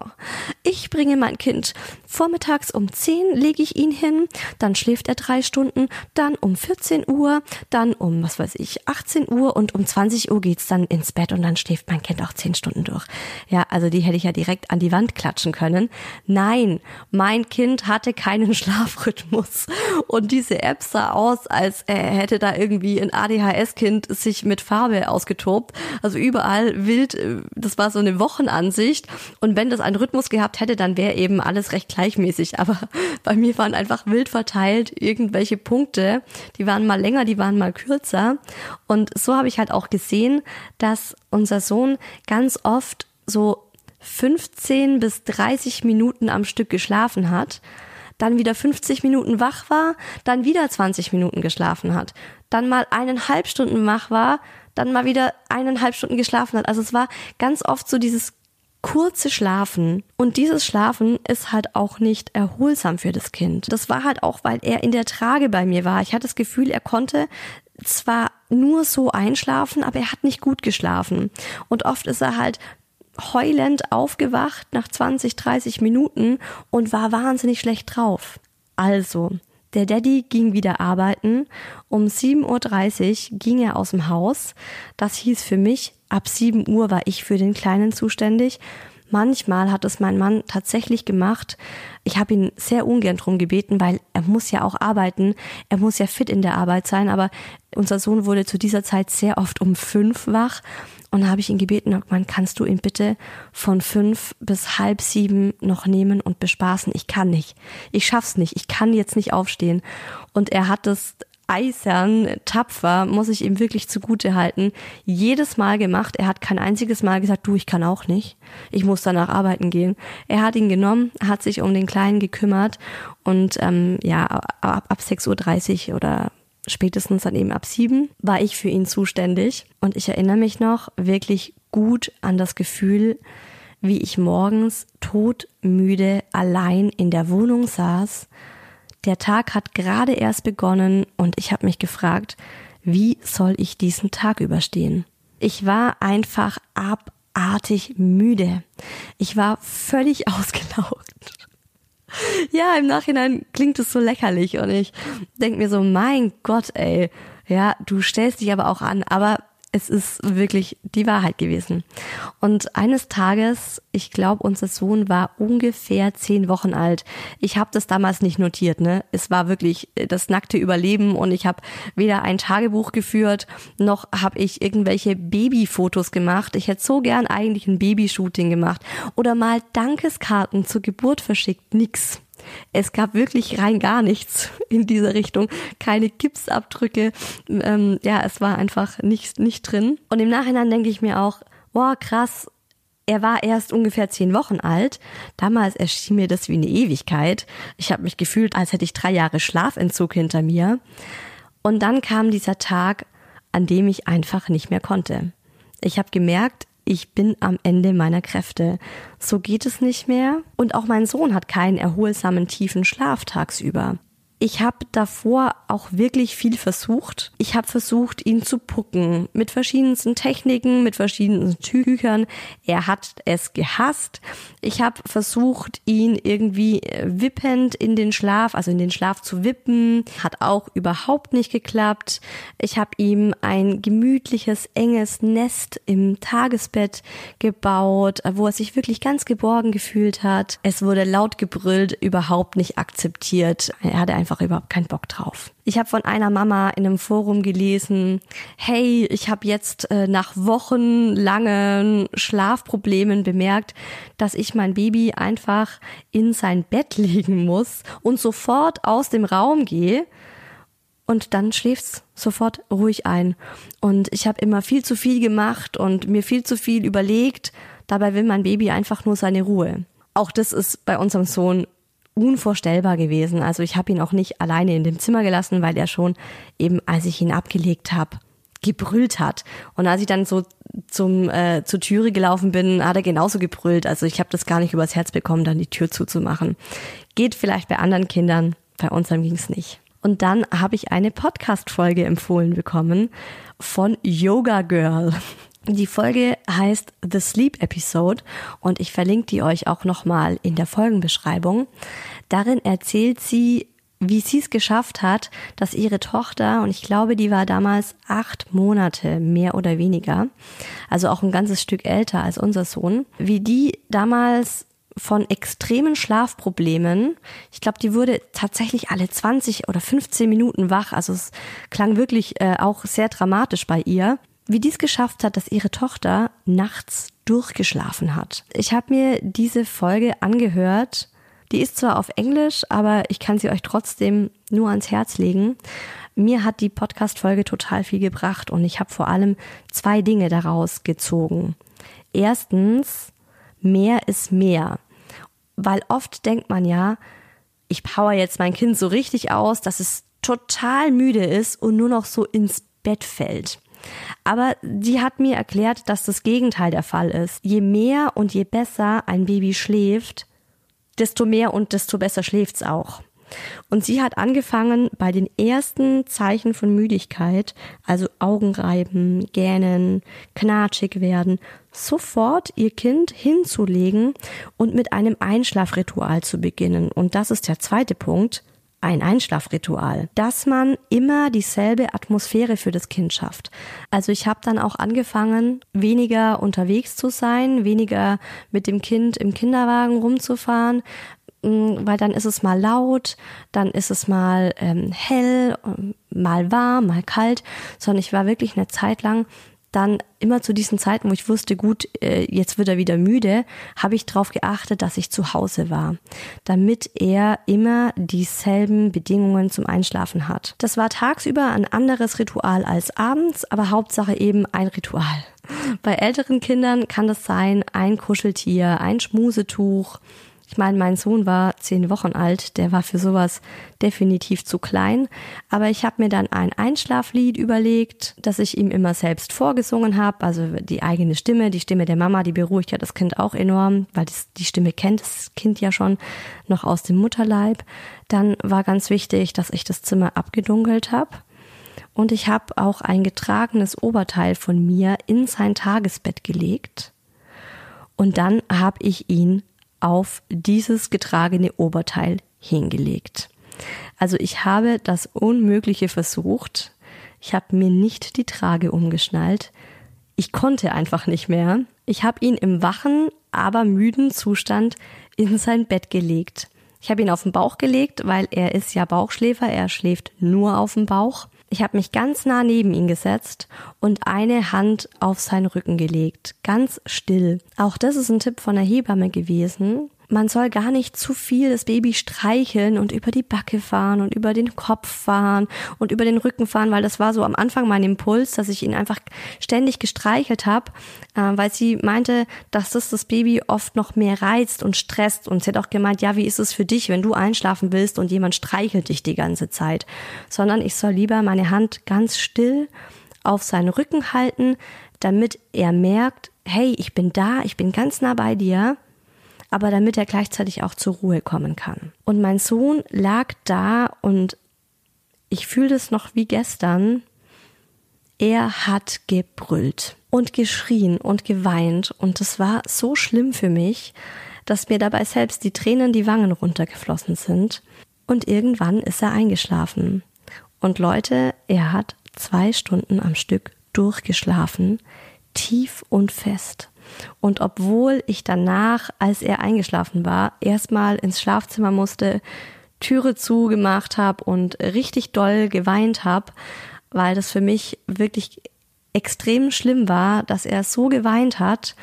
ich bringe mein Kind vormittags um 10 lege ich ihn hin, dann schläft er drei Stunden, dann um 14 Uhr, dann um, was weiß ich, 18 Uhr und um 20 Uhr geht's dann ins Bett und dann schläft mein Kind auch 10 Stunden durch. Ja, also die hätte ich ja direkt an die Wand klatschen können. Nein, mein Kind hatte keinen [LAUGHS] Schlaf Schlafrhythmus. Und diese App sah aus, als hätte da irgendwie ein ADHS-Kind sich mit Farbe ausgetobt. Also überall wild, äh, das war so eine Wochenansicht. Und wenn das einen Rhythmus gehabt hätte, dann wäre eben alles recht gleichmäßig. [LAUGHS] Aber bei mir waren einfach wild verteilt irgendwelche Punkte. Die waren mal länger, die waren mal kürzer. Und so habe ich halt auch gesehen, dass unser Sohn ganz oft so 15 bis 30 Minuten am Stück geschlafen hat dann wieder 50 Minuten wach war, dann wieder 20 Minuten geschlafen hat, dann mal eineinhalb Stunden wach war, dann mal wieder eineinhalb Stunden geschlafen hat. Also es war ganz oft so dieses kurze Schlafen. Und dieses Schlafen ist halt auch nicht erholsam für das Kind. Das war halt auch, weil er in der Trage bei mir war. Ich hatte das Gefühl, er konnte zwar nur so einschlafen, aber er hat nicht gut geschlafen. Und oft ist er halt heulend aufgewacht nach 20, 30 Minuten und war wahnsinnig schlecht drauf. Also, Der Daddy ging wieder arbeiten. Um 7.30 Uhr ging er aus dem Haus. Das hieß für mich, ab 7 Uhr war ich für den Kleinen zuständig. Manchmal hat es mein Mann tatsächlich gemacht. Ich habe ihn sehr ungern drum gebeten, weil er muss ja auch arbeiten. Er muss ja fit in der Arbeit sein. Aber unser Sohn wurde zu dieser Zeit sehr oft um fünf wach. Und da habe ich ihn gebeten, man kannst du ihn bitte von fünf bis halb sieben noch nehmen und bespaßen. Ich kann nicht. Ich schaff's nicht. Ich kann jetzt nicht aufstehen. Und er hat es eisern, tapfer, muss ich ihm wirklich zugute halten, jedes Mal gemacht. Er hat kein einziges Mal gesagt, du, ich kann auch nicht. Ich muss danach arbeiten gehen. Er hat ihn genommen, hat sich um den Kleinen gekümmert und ähm, ja, ab, ab 6.30 Uhr oder spätestens dann eben ab sieben war ich für ihn zuständig. Und ich erinnere mich noch wirklich gut an das Gefühl, wie ich morgens todmüde allein in der Wohnung saß. Der Tag hat gerade erst begonnen und ich habe mich gefragt, wie soll ich diesen Tag überstehen? Ich war einfach abartig müde. Ich war völlig [LAUGHS] ausgelaugt [LAUGHS] ja, im Nachhinein klingt es so lächerlich und ich denke mir so, mein Gott, ey, ja, du stellst dich aber auch an, aber es ist wirklich die Wahrheit gewesen. Und eines Tages, ich glaube, unser Sohn war ungefähr zehn Wochen alt. Ich habe das damals nicht notiert, ne? Es war wirklich das nackte Überleben und ich habe weder ein Tagebuch geführt, noch habe ich irgendwelche Babyfotos gemacht. Ich hätte so gern eigentlich ein Babyshooting gemacht oder mal Dankeskarten zur Geburt verschickt. Nix. Es gab wirklich rein gar nichts in dieser Richtung, keine Gipsabdrücke. Ähm, ja, es war einfach nicht, nicht drin. Und im Nachhinein denke ich mir auch, boah, krass, er war erst ungefähr zehn Wochen alt. Damals erschien mir das wie eine Ewigkeit. Ich habe mich gefühlt, als hätte ich drei Jahre Schlafentzug hinter mir. Und dann kam dieser Tag, an dem ich einfach nicht mehr konnte. Ich habe gemerkt, ich bin am Ende meiner Kräfte. So geht es nicht mehr. Und auch mein Sohn hat keinen erholsamen tiefen Schlaf tagsüber. Ich habe davor auch wirklich viel versucht. Ich habe versucht, ihn zu pucken mit verschiedensten Techniken, mit verschiedensten Tüchern. Er hat es gehasst. Ich habe versucht, ihn irgendwie äh, wippend in den Schlaf, also in den Schlaf zu wippen. Hat auch überhaupt nicht geklappt. Ich habe ihm ein gemütliches, enges Nest im Tagesbett gebaut, wo er sich wirklich ganz geborgen gefühlt hat. Es wurde laut gebrüllt, überhaupt nicht akzeptiert. Er hatte einfach einfach überhaupt keinen Bock drauf. Ich habe von einer Mama in einem Forum gelesen, hey, ich habe jetzt äh, nach wochenlangen Schlafproblemen bemerkt, dass ich mein Baby einfach in sein Bett [LAUGHS] legen muss und sofort aus dem Raum gehe und dann schläft's sofort ruhig ein. Und ich habe immer viel zu viel gemacht und mir viel zu viel überlegt. Dabei will mein Baby einfach nur seine Ruhe. Auch das ist bei unserem Sohn unvorstellbar gewesen. Also ich habe ihn auch nicht alleine in dem Zimmer gelassen, weil er schon eben, als ich ihn abgelegt habe, gebrüllt hat. Und als ich dann so zum äh, zur Türe gelaufen bin, hat er genauso gebrüllt. Also ich habe das gar nicht übers Herz bekommen, dann die Tür zuzumachen. Geht vielleicht bei anderen Kindern, bei uns ging es nicht. Und dann habe ich eine Podcast-Folge empfohlen bekommen von Yoga Girl. Die Folge heißt The Sleep Episode und ich verlinke die euch auch nochmal in der Folgenbeschreibung. Darin erzählt sie, wie sie es geschafft hat, dass ihre Tochter, und ich glaube, die war damals acht Monate, mehr oder weniger, also auch ein ganzes Stück älter als unser Sohn, wie die damals von extremen Schlafproblemen. Ich glaube, die wurde tatsächlich alle 20 oder 15 Minuten wach. Also es klang wirklich äh, auch sehr dramatisch bei ihr wie dies geschafft hat, dass ihre Tochter nachts durchgeschlafen hat. Ich habe mir diese Folge angehört. Die ist zwar auf Englisch, aber ich kann sie euch trotzdem nur ans Herz legen. Mir hat die Podcast-Folge total viel gebracht und ich habe vor allem zwei Dinge daraus gezogen. Erstens, mehr ist mehr. Weil oft denkt man ja, ich power jetzt mein Kind so richtig aus, dass es total müde ist und nur noch so ins Bett fällt. Aber sie hat mir erklärt, dass das Gegenteil der Fall ist. Je mehr und je besser ein Baby schläft, desto mehr und desto besser schläft's auch. Und sie hat angefangen bei den ersten Zeichen von Müdigkeit, also Augenreiben, Gähnen, knatschig werden, sofort ihr Kind hinzulegen und mit einem Einschlafritual zu beginnen. Und das ist der zweite Punkt, ein Einschlafritual, dass man immer dieselbe Atmosphäre für das Kind schafft. Also ich habe dann auch angefangen, weniger unterwegs zu sein, weniger mit dem Kind im Kinderwagen rumzufahren, mm, weil dann ist es mal laut, dann ist es mal ähm, hell, mal warm, mal kalt, sondern ich war wirklich eine Zeit lang dann immer zu diesen Zeiten, wo ich wusste, gut, äh, jetzt wird er wieder müde, habe ich darauf geachtet, dass ich zu Hause war, damit er immer dieselben Bedingungen zum Einschlafen hat. Das war tagsüber ein anderes Ritual als abends, aber Hauptsache eben ein Ritual. Bei älteren Kindern kann das sein ein Kuscheltier, ein Schmusetuch, ich meine, mein Sohn war zehn Wochen alt, der war für sowas definitiv zu klein. Aber ich habe mir dann ein Einschlaflied überlegt, das ich ihm immer selbst vorgesungen habe. Also die eigene Stimme, die Stimme der Mama, die beruhigt ja das Kind auch enorm, weil die Stimme kennt das Kind ja schon noch aus dem Mutterleib. Dann war ganz wichtig, dass ich das Zimmer abgedunkelt habe. Und ich habe auch ein getragenes Oberteil von mir in sein Tagesbett gelegt. Und dann habe ich ihn auf dieses getragene Oberteil hingelegt. Also ich habe das Unmögliche versucht. Ich habe mir nicht die Trage umgeschnallt. Ich konnte einfach nicht mehr. Ich habe ihn im wachen, aber müden Zustand in sein Bett gelegt. Ich habe ihn auf den Bauch gelegt, weil er ist ja Bauchschläfer, er schläft nur auf dem Bauch. Ich habe mich ganz nah neben ihn gesetzt und eine Hand auf seinen Rücken gelegt, ganz still. Auch das ist ein Tipp von der Hebamme gewesen man soll gar nicht zu viel das Baby streicheln und über die Backe fahren und über den Kopf fahren und über den Rücken fahren, weil das war so am Anfang mein Impuls, dass ich ihn einfach ständig gestreichelt habe, äh, weil sie meinte, dass das das Baby oft noch mehr reizt und stresst. Und sie hat auch gemeint, ja, wie ist es für dich, wenn du einschlafen willst und jemand streichelt dich die ganze Zeit, sondern ich soll lieber meine Hand ganz still auf seinen Rücken halten, damit er merkt, hey, ich bin da, ich bin ganz nah bei dir aber damit er gleichzeitig auch zur Ruhe kommen kann. Und mein Sohn lag da und ich fühle es noch wie gestern. Er hat gebrüllt und geschrien und geweint und es war so schlimm für mich, dass mir dabei selbst die Tränen die Wangen runtergeflossen sind. Und irgendwann ist er eingeschlafen. Und Leute, er hat zwei Stunden am Stück durchgeschlafen, tief und fest. Und obwohl ich danach, als er eingeschlafen war, erstmal ins Schlafzimmer musste, Türe zugemacht habe und richtig doll geweint habe, weil das für mich wirklich extrem schlimm war, dass er so geweint hat,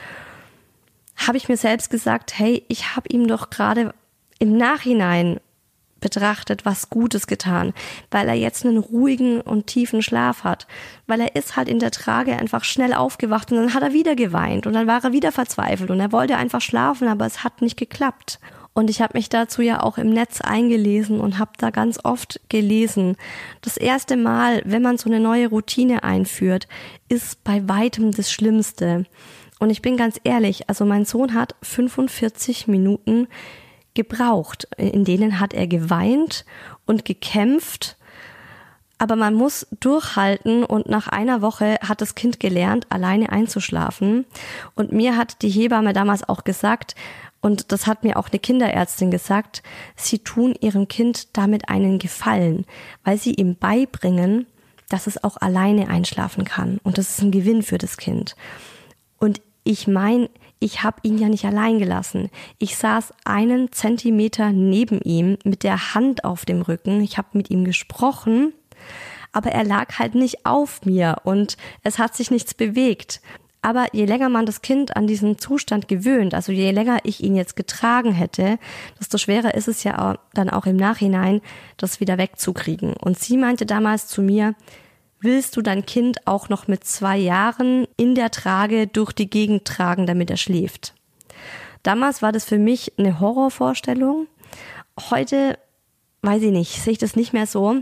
habe ich mir selbst gesagt, hey, ich habe ihm doch gerade im Nachhinein betrachtet was Gutes getan, weil er jetzt einen ruhigen und tiefen Schlaf hat, weil er ist halt in der Trage einfach schnell aufgewacht und dann hat er wieder geweint und dann war er wieder verzweifelt und er wollte einfach schlafen, aber es hat nicht geklappt. Und ich habe mich dazu ja auch im Netz eingelesen und habe da ganz oft gelesen. Das erste Mal, wenn man so eine neue Routine einführt, ist bei weitem das Schlimmste. Und ich bin ganz ehrlich, also mein Sohn hat 45 Minuten gebraucht. In denen hat er geweint und gekämpft. Aber man muss durchhalten und nach einer Woche hat das Kind gelernt, alleine einzuschlafen. Und mir hat die Hebamme damals auch gesagt, und das hat mir auch eine Kinderärztin gesagt, sie tun ihrem Kind damit einen Gefallen, weil sie ihm beibringen, dass es auch alleine einschlafen kann. Und das ist ein Gewinn für das Kind. Und ich meine, ich habe ihn ja nicht allein gelassen. Ich saß einen Zentimeter neben ihm mit der Hand auf dem Rücken. Ich habe mit ihm gesprochen, aber er lag halt nicht auf mir und es hat sich nichts bewegt. Aber je länger man das Kind an diesen Zustand gewöhnt, also je länger ich ihn jetzt getragen hätte, desto schwerer ist es ja dann auch im Nachhinein, das wieder wegzukriegen. Und sie meinte damals zu mir, willst du dein Kind auch noch mit zwei Jahren in der Trage durch die Gegend tragen, damit er schläft. Damals war das für mich eine Horrorvorstellung. Heute, weiß ich nicht, sehe ich das nicht mehr so.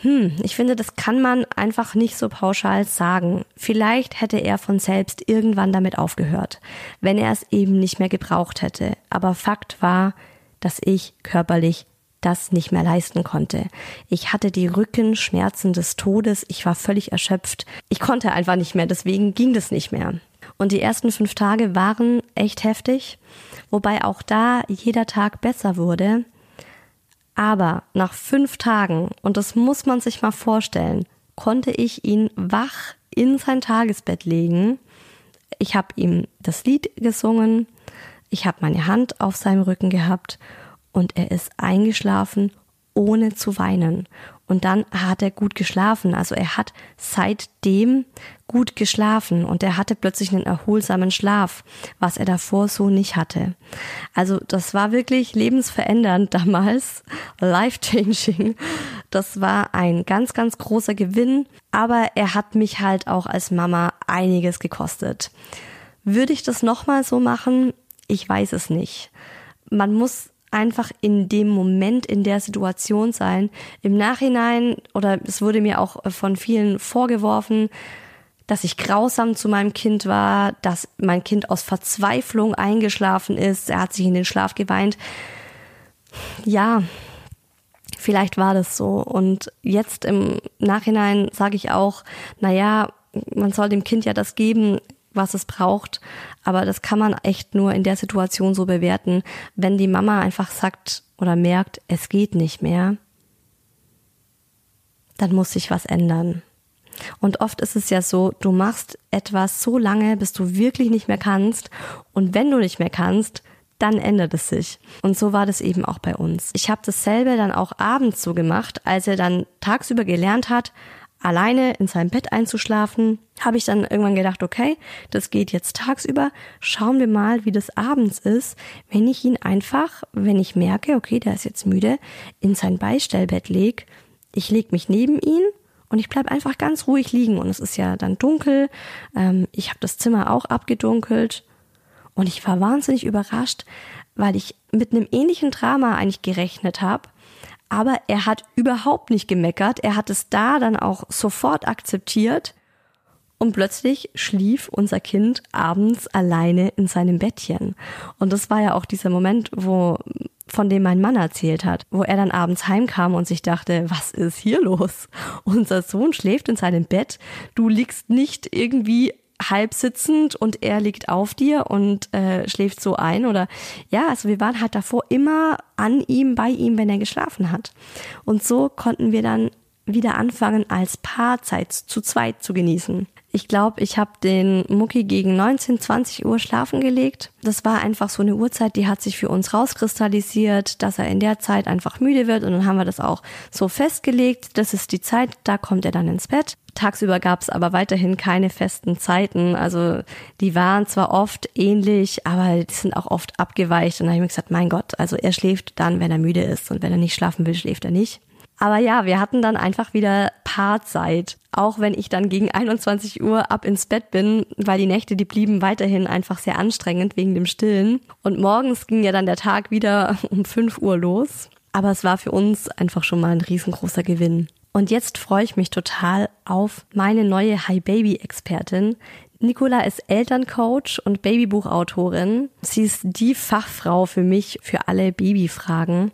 Hm, ich finde, das kann man einfach nicht so pauschal sagen. Vielleicht hätte er von selbst irgendwann damit aufgehört, wenn er es eben nicht mehr gebraucht hätte. Aber Fakt war, dass ich körperlich das nicht mehr leisten konnte. Ich hatte die Rückenschmerzen des Todes, ich war völlig erschöpft. Ich konnte einfach nicht mehr, deswegen ging das nicht mehr. Und die ersten fünf Tage waren echt heftig, wobei auch da jeder Tag besser wurde. Aber nach fünf Tagen, und das muss man sich mal vorstellen, konnte ich ihn wach in sein Tagesbett legen. Ich habe ihm das Lied gesungen, ich habe meine Hand auf seinem Rücken gehabt und er ist eingeschlafen, ohne zu weinen. Und dann hat er gut geschlafen. Also er hat seitdem gut geschlafen und er hatte plötzlich einen erholsamen Schlaf, was er davor so nicht hatte. Also das war wirklich lebensverändernd [LAUGHS] damals, life-changing. Das war ein ganz, ganz großer Gewinn, aber er hat mich halt auch als Mama einiges gekostet. Würde ich das nochmal so machen? Ich weiß es nicht. Man muss einfach in dem Moment, in der Situation sein. Im Nachhinein, oder es wurde mir auch von vielen vorgeworfen, dass ich grausam zu meinem Kind war, dass mein Kind aus Verzweiflung eingeschlafen ist, er hat sich in den Schlaf geweint. Ja, vielleicht war das so. Und jetzt im Nachhinein sage ich auch, naja, man soll dem Kind ja das geben, was es braucht. Aber das kann man echt nur in der Situation so bewerten, wenn die Mama einfach sagt oder merkt, es geht nicht mehr, dann muss sich was ändern. Und oft ist es ja so, du machst etwas so lange, bis du wirklich nicht mehr kannst. Und wenn du nicht mehr kannst, dann ändert es sich. Und so war das eben auch bei uns. Ich habe dasselbe dann auch abends so gemacht, als er dann tagsüber gelernt hat, alleine in seinem Bett einzuschlafen, habe ich dann irgendwann gedacht, okay, das geht jetzt tagsüber. Schauen wir mal, wie das abends ist, wenn ich ihn einfach, wenn ich merke, okay, der ist jetzt müde, in sein Beistellbett leg. Ich leg mich neben ihn und ich bleib einfach ganz ruhig liegen. Und es ist ja dann dunkel. Ähm, ich habe das Zimmer auch abgedunkelt. Und ich war wahnsinnig überrascht, weil ich mit einem ähnlichen Drama eigentlich gerechnet habe aber er hat überhaupt nicht gemeckert. Er hat es da dann auch sofort akzeptiert. Und plötzlich schlief unser Kind abends alleine in seinem Bettchen. Und das war ja auch dieser Moment, wo, von dem mein Mann erzählt hat, wo er dann abends heimkam und sich dachte, was ist hier los? [LAUGHS] Unser Sohn schläft in seinem Bett. Du liegst nicht irgendwie halb sitzend und er liegt auf dir und äh, schläft so ein oder ja, also wir waren halt davor immer an ihm, bei ihm, wenn er geschlafen hat. Und so konnten wir dann wieder anfangen, als Paarzeit zu zweit zu genießen. Ich glaube, ich habe den Mucki gegen 19, 20 Uhr schlafen gelegt. Das war einfach so eine Uhrzeit, die hat sich für uns rauskristallisiert, dass er in der Zeit einfach müde wird und dann haben wir das auch so festgelegt. Das ist die Zeit, da kommt er dann ins Bett. Tagsüber gab es aber weiterhin keine festen Zeiten. Also die waren zwar oft ähnlich, aber die sind auch oft abgeweicht. Und dann habe ich mir gesagt, mein Gott, also er schläft dann, wenn er müde ist und wenn er nicht schlafen will, schläft er nicht. Aber ja, wir hatten dann einfach wieder Paarzeit. Auch wenn ich dann gegen 21 Uhr ab ins Bett bin, weil die Nächte, die blieben weiterhin einfach sehr anstrengend wegen dem Stillen. Und morgens ging ja dann der Tag wieder [LAUGHS] um 5 Uhr los. Aber es war für uns einfach schon mal ein riesengroßer Gewinn. Und jetzt freue ich mich total auf meine neue Hi Baby Expertin. Nicola ist Elterncoach und Babybuchautorin. Sie ist die Fachfrau für mich für alle Babyfragen.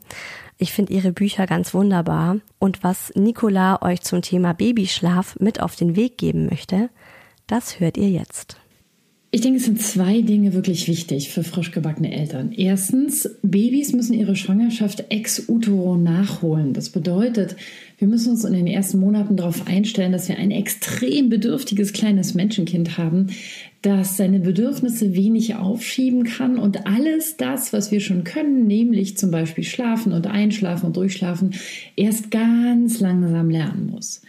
Ich finde ihre Bücher ganz wunderbar. Und was Nicola euch zum Thema Babyschlaf mit auf den Weg geben möchte, das hört ihr jetzt. Ich denke, es sind zwei Dinge wirklich wichtig für frisch gebackene Eltern. Erstens, Babys müssen ihre Schwangerschaft ex utero nachholen. Das bedeutet, wir müssen uns in den ersten Monaten darauf einstellen, dass wir ein extrem bedürftiges kleines Menschenkind haben, das seine Bedürfnisse wenig aufschieben kann und alles das, was wir schon können, nämlich zum Beispiel schlafen und einschlafen und durchschlafen, erst ganz langsam lernen muss.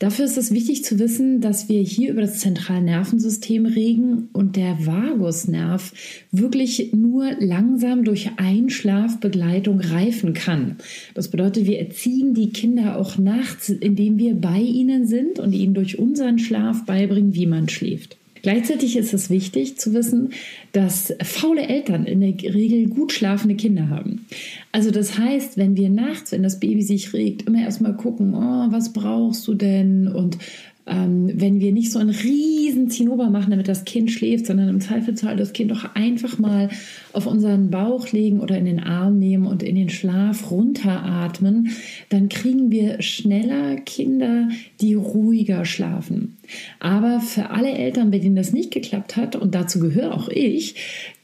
Dafür ist es wichtig zu wissen, dass wir hier über das zentrale Nervensystem reden und der Vagusnerv wirklich nur langsam durch Einschlafbegleitung reifen kann. Das bedeutet, wir erziehen die Kinder auch nachts, indem wir bei ihnen sind und ihnen durch unseren Schlaf beibringen, wie man schläft. Gleichzeitig ist es wichtig zu wissen, dass faule Eltern in der Regel gut schlafende Kinder haben. Also das heißt, wenn wir nachts, wenn das Baby sich regt, immer erstmal gucken, oh, was brauchst du denn? Und ähm, wenn wir nicht so einen riesen Zinnober machen, damit das Kind schläft, sondern im Zweifelsfall das Kind doch einfach mal auf unseren Bauch legen oder in den Arm nehmen und in den Schlaf runteratmen, dann kriegen wir schneller Kinder, die ruhiger schlafen. Aber für alle Eltern, bei denen das nicht geklappt hat, und dazu gehöre auch ich,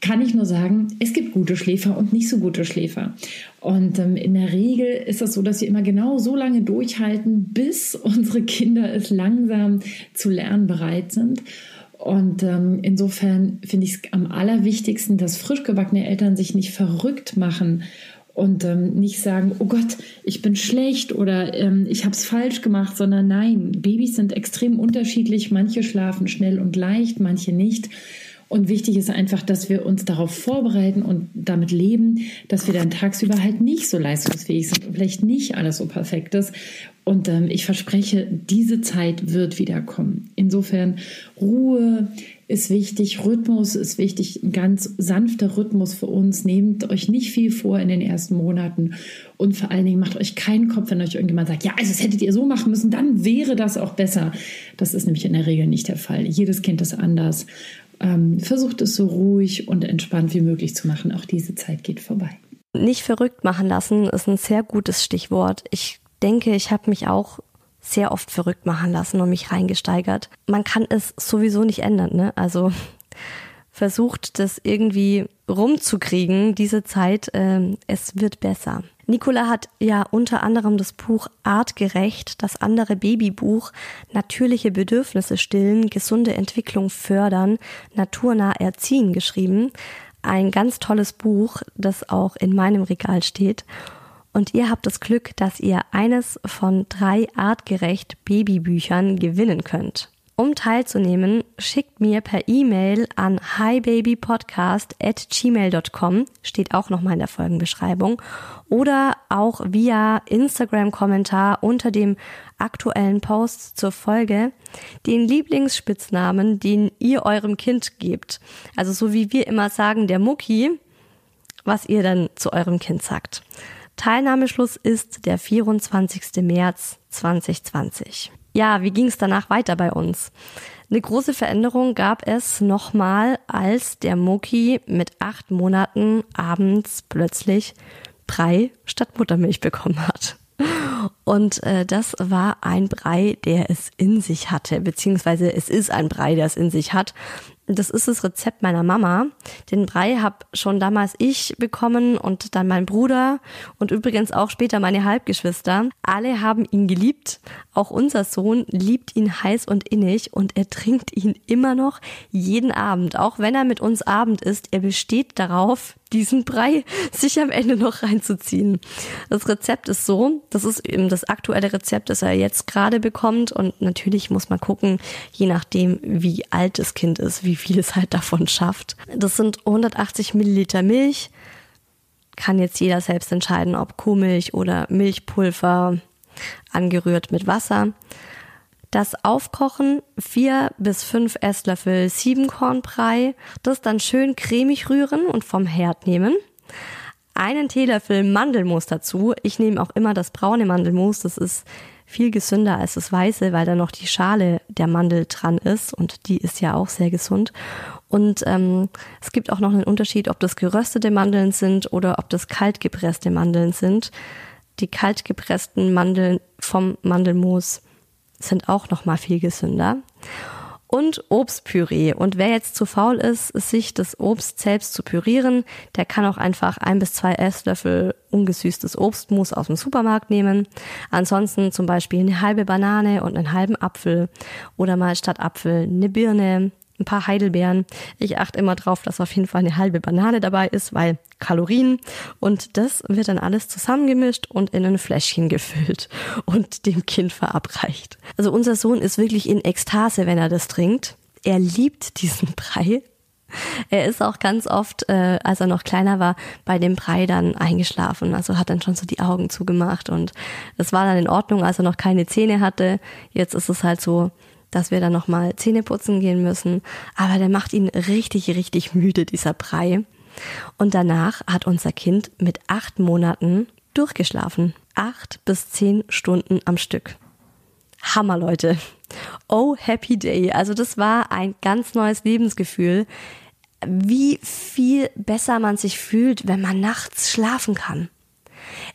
kann ich nur sagen, es gibt gute Schläfer und nicht so gute Schläfer. Und ähm, in der Regel ist das so, dass wir immer genau so lange durchhalten, bis [LAUGHS] unsere Kinder es langsam zu lernen bereit sind. Und ähm, insofern finde ich es am allerwichtigsten, dass frisch gebackene Eltern sich nicht verrückt machen und ähm, nicht sagen, oh Gott, ich bin schlecht oder ähm, ich habe es falsch gemacht, sondern nein, Babys sind extrem unterschiedlich. Manche schlafen schnell und leicht, manche nicht. Und wichtig ist einfach, dass wir uns darauf vorbereiten und damit leben, dass wir dann tagsüber halt nicht so leistungsfähig sind und vielleicht nicht alles so perfekt ist. Und ähm, ich verspreche, diese Zeit wird wiederkommen. Insofern Ruhe, ist wichtig, Rhythmus ist wichtig, ein ganz sanfter Rhythmus für uns. Nehmt euch nicht viel vor in den ersten Monaten und vor allen Dingen macht euch keinen Kopf, wenn euch irgendjemand sagt, ja, also das hättet ihr so machen müssen, dann wäre das auch besser. Das ist nämlich in der Regel nicht der Fall. Jedes Kind ist anders. Ähm, versucht es so ruhig und entspannt wie möglich zu machen. Auch diese Zeit geht vorbei. Nicht verrückt machen lassen ist ein sehr gutes Stichwort. Ich denke, ich habe mich auch sehr oft verrückt machen lassen und mich reingesteigert. Man kann es sowieso nicht ändern, ne? Also [LAUGHS] versucht das irgendwie rumzukriegen, diese Zeit. Ähm, es wird besser. Nicola hat ja unter anderem das Buch Artgerecht, das andere Babybuch, natürliche Bedürfnisse stillen, gesunde Entwicklung fördern, naturnah erziehen geschrieben. Ein ganz tolles Buch, das auch in meinem Regal steht. Und ihr habt das Glück, dass ihr eines von drei artgerecht Babybüchern gewinnen könnt. Um teilzunehmen, schickt mir per E-Mail an hibabypodcast at gmail.com, steht auch nochmal in der Folgenbeschreibung, oder auch via Instagram-Kommentar unter dem aktuellen Post zur Folge den Lieblingsspitznamen, den ihr eurem Kind gebt. Also so wie wir immer sagen, der Mucki, was ihr dann zu eurem Kind sagt. Teilnahmeschluss ist der 24. März 2020. Ja, wie ging es danach weiter bei uns? Eine große Veränderung gab es nochmal, als der Moki mit acht Monaten abends plötzlich Brei statt Muttermilch bekommen hat. Und äh, das war ein Brei, der es in sich hatte, beziehungsweise es ist ein Brei, der es in sich hat. Das ist das Rezept meiner Mama. Den Brei habe schon damals ich bekommen und dann mein Bruder und übrigens auch später meine Halbgeschwister. Alle haben ihn geliebt. Auch unser Sohn liebt ihn heiß und innig und er trinkt ihn immer noch jeden Abend. Auch wenn er mit uns Abend isst, er besteht darauf, diesen Brei [LAUGHS] sich am Ende noch reinzuziehen. Das Rezept ist so, das ist eben das aktuelle Rezept, das er jetzt gerade bekommt und natürlich muss man gucken, je nachdem, wie alt das Kind ist, wie viel es halt davon schafft. Das sind 180 Milliliter Milch, kann jetzt jeder selbst entscheiden, ob Kuhmilch oder Milchpulver angerührt mit Wasser. Das Aufkochen, vier bis fünf Esslöffel Siebenkornbrei, das dann schön cremig rühren und vom Herd nehmen. Einen Teelöffel Mandelmus dazu. Ich nehme auch immer das braune Mandelmus, das ist viel gesünder als das weiße, weil da noch die Schale der Mandel dran ist und die ist ja auch sehr gesund. Und ähm, es gibt auch noch einen Unterschied, ob das geröstete Mandeln sind oder ob das kaltgepresste Mandeln sind. Die kaltgepressten Mandeln vom Mandelmus sind auch noch mal viel gesünder. Und Obstpüree. Und wer jetzt zu faul ist, sich das Obst selbst zu pürieren, der kann auch einfach ein bis zwei Esslöffel ungesüßtes Obstmus aus dem Supermarkt nehmen. Ansonsten zum Beispiel eine halbe Banane und einen halben Apfel oder mal statt Apfel eine Birne, ein paar Heidelbeeren. Ich achte immer drauf, dass auf jeden Fall eine halbe Banane dabei ist, weil Kalorien. Und das wird dann alles zusammengemischt und in ein Fläschchen gefüllt und dem Kind verabreicht. Also unser Sohn ist wirklich in Ekstase, wenn er das trinkt. Er liebt diesen Brei. Er ist auch ganz oft, äh, als er noch kleiner war, bei dem Brei dann eingeschlafen. Also hat dann schon so die Augen zugemacht und das war dann in Ordnung, als er noch keine Zähne hatte. Jetzt ist es halt so, dass wir dann nochmal Zähne putzen gehen müssen. Aber der macht ihn richtig, richtig müde, dieser Brei. Und danach hat unser Kind mit acht Monaten durchgeschlafen. Acht bis zehn Stunden am Stück. Hammer, Leute. Oh, happy day. Also das war ein ganz neues Lebensgefühl. Wie viel besser man sich fühlt, wenn man nachts schlafen kann.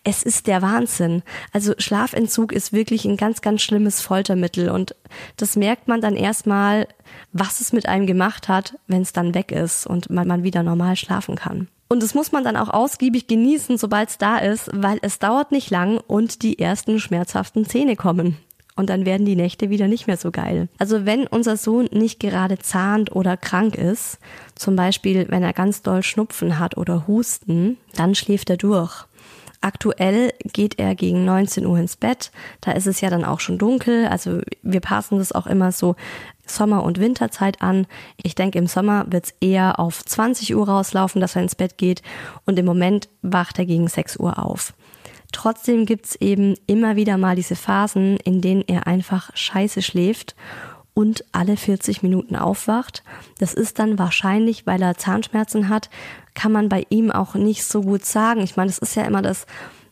Es ist der Wahnsinn. Also Schlafentzug ist wirklich ein ganz, ganz schlimmes Foltermittel und das merkt man dann erstmal, was es mit einem gemacht hat, wenn es dann weg ist und man, man wieder normal schlafen kann. Und das muss man dann auch ausgiebig genießen, sobald es da ist, weil es dauert nicht lang und die ersten schmerzhaften Zähne kommen. Und dann werden die Nächte wieder nicht mehr so geil. Also wenn unser Sohn nicht gerade zahnt oder krank ist, zum Beispiel wenn er ganz doll Schnupfen hat oder Husten, dann schläft er durch. Aktuell geht er gegen 19 Uhr ins Bett. Da ist es ja dann auch schon dunkel. Also wir passen das auch immer so Sommer- und Winterzeit an. Ich denke, im Sommer wird es eher auf 20 Uhr rauslaufen, dass er ins Bett geht. Und im Moment wacht er gegen 6 Uhr auf. Trotzdem gibt's eben immer wieder mal diese Phasen, in denen er einfach scheiße schläft und alle 40 Minuten aufwacht. Das ist dann wahrscheinlich, weil er Zahnschmerzen hat, kann man bei ihm auch nicht so gut sagen. Ich meine, das ist ja immer das,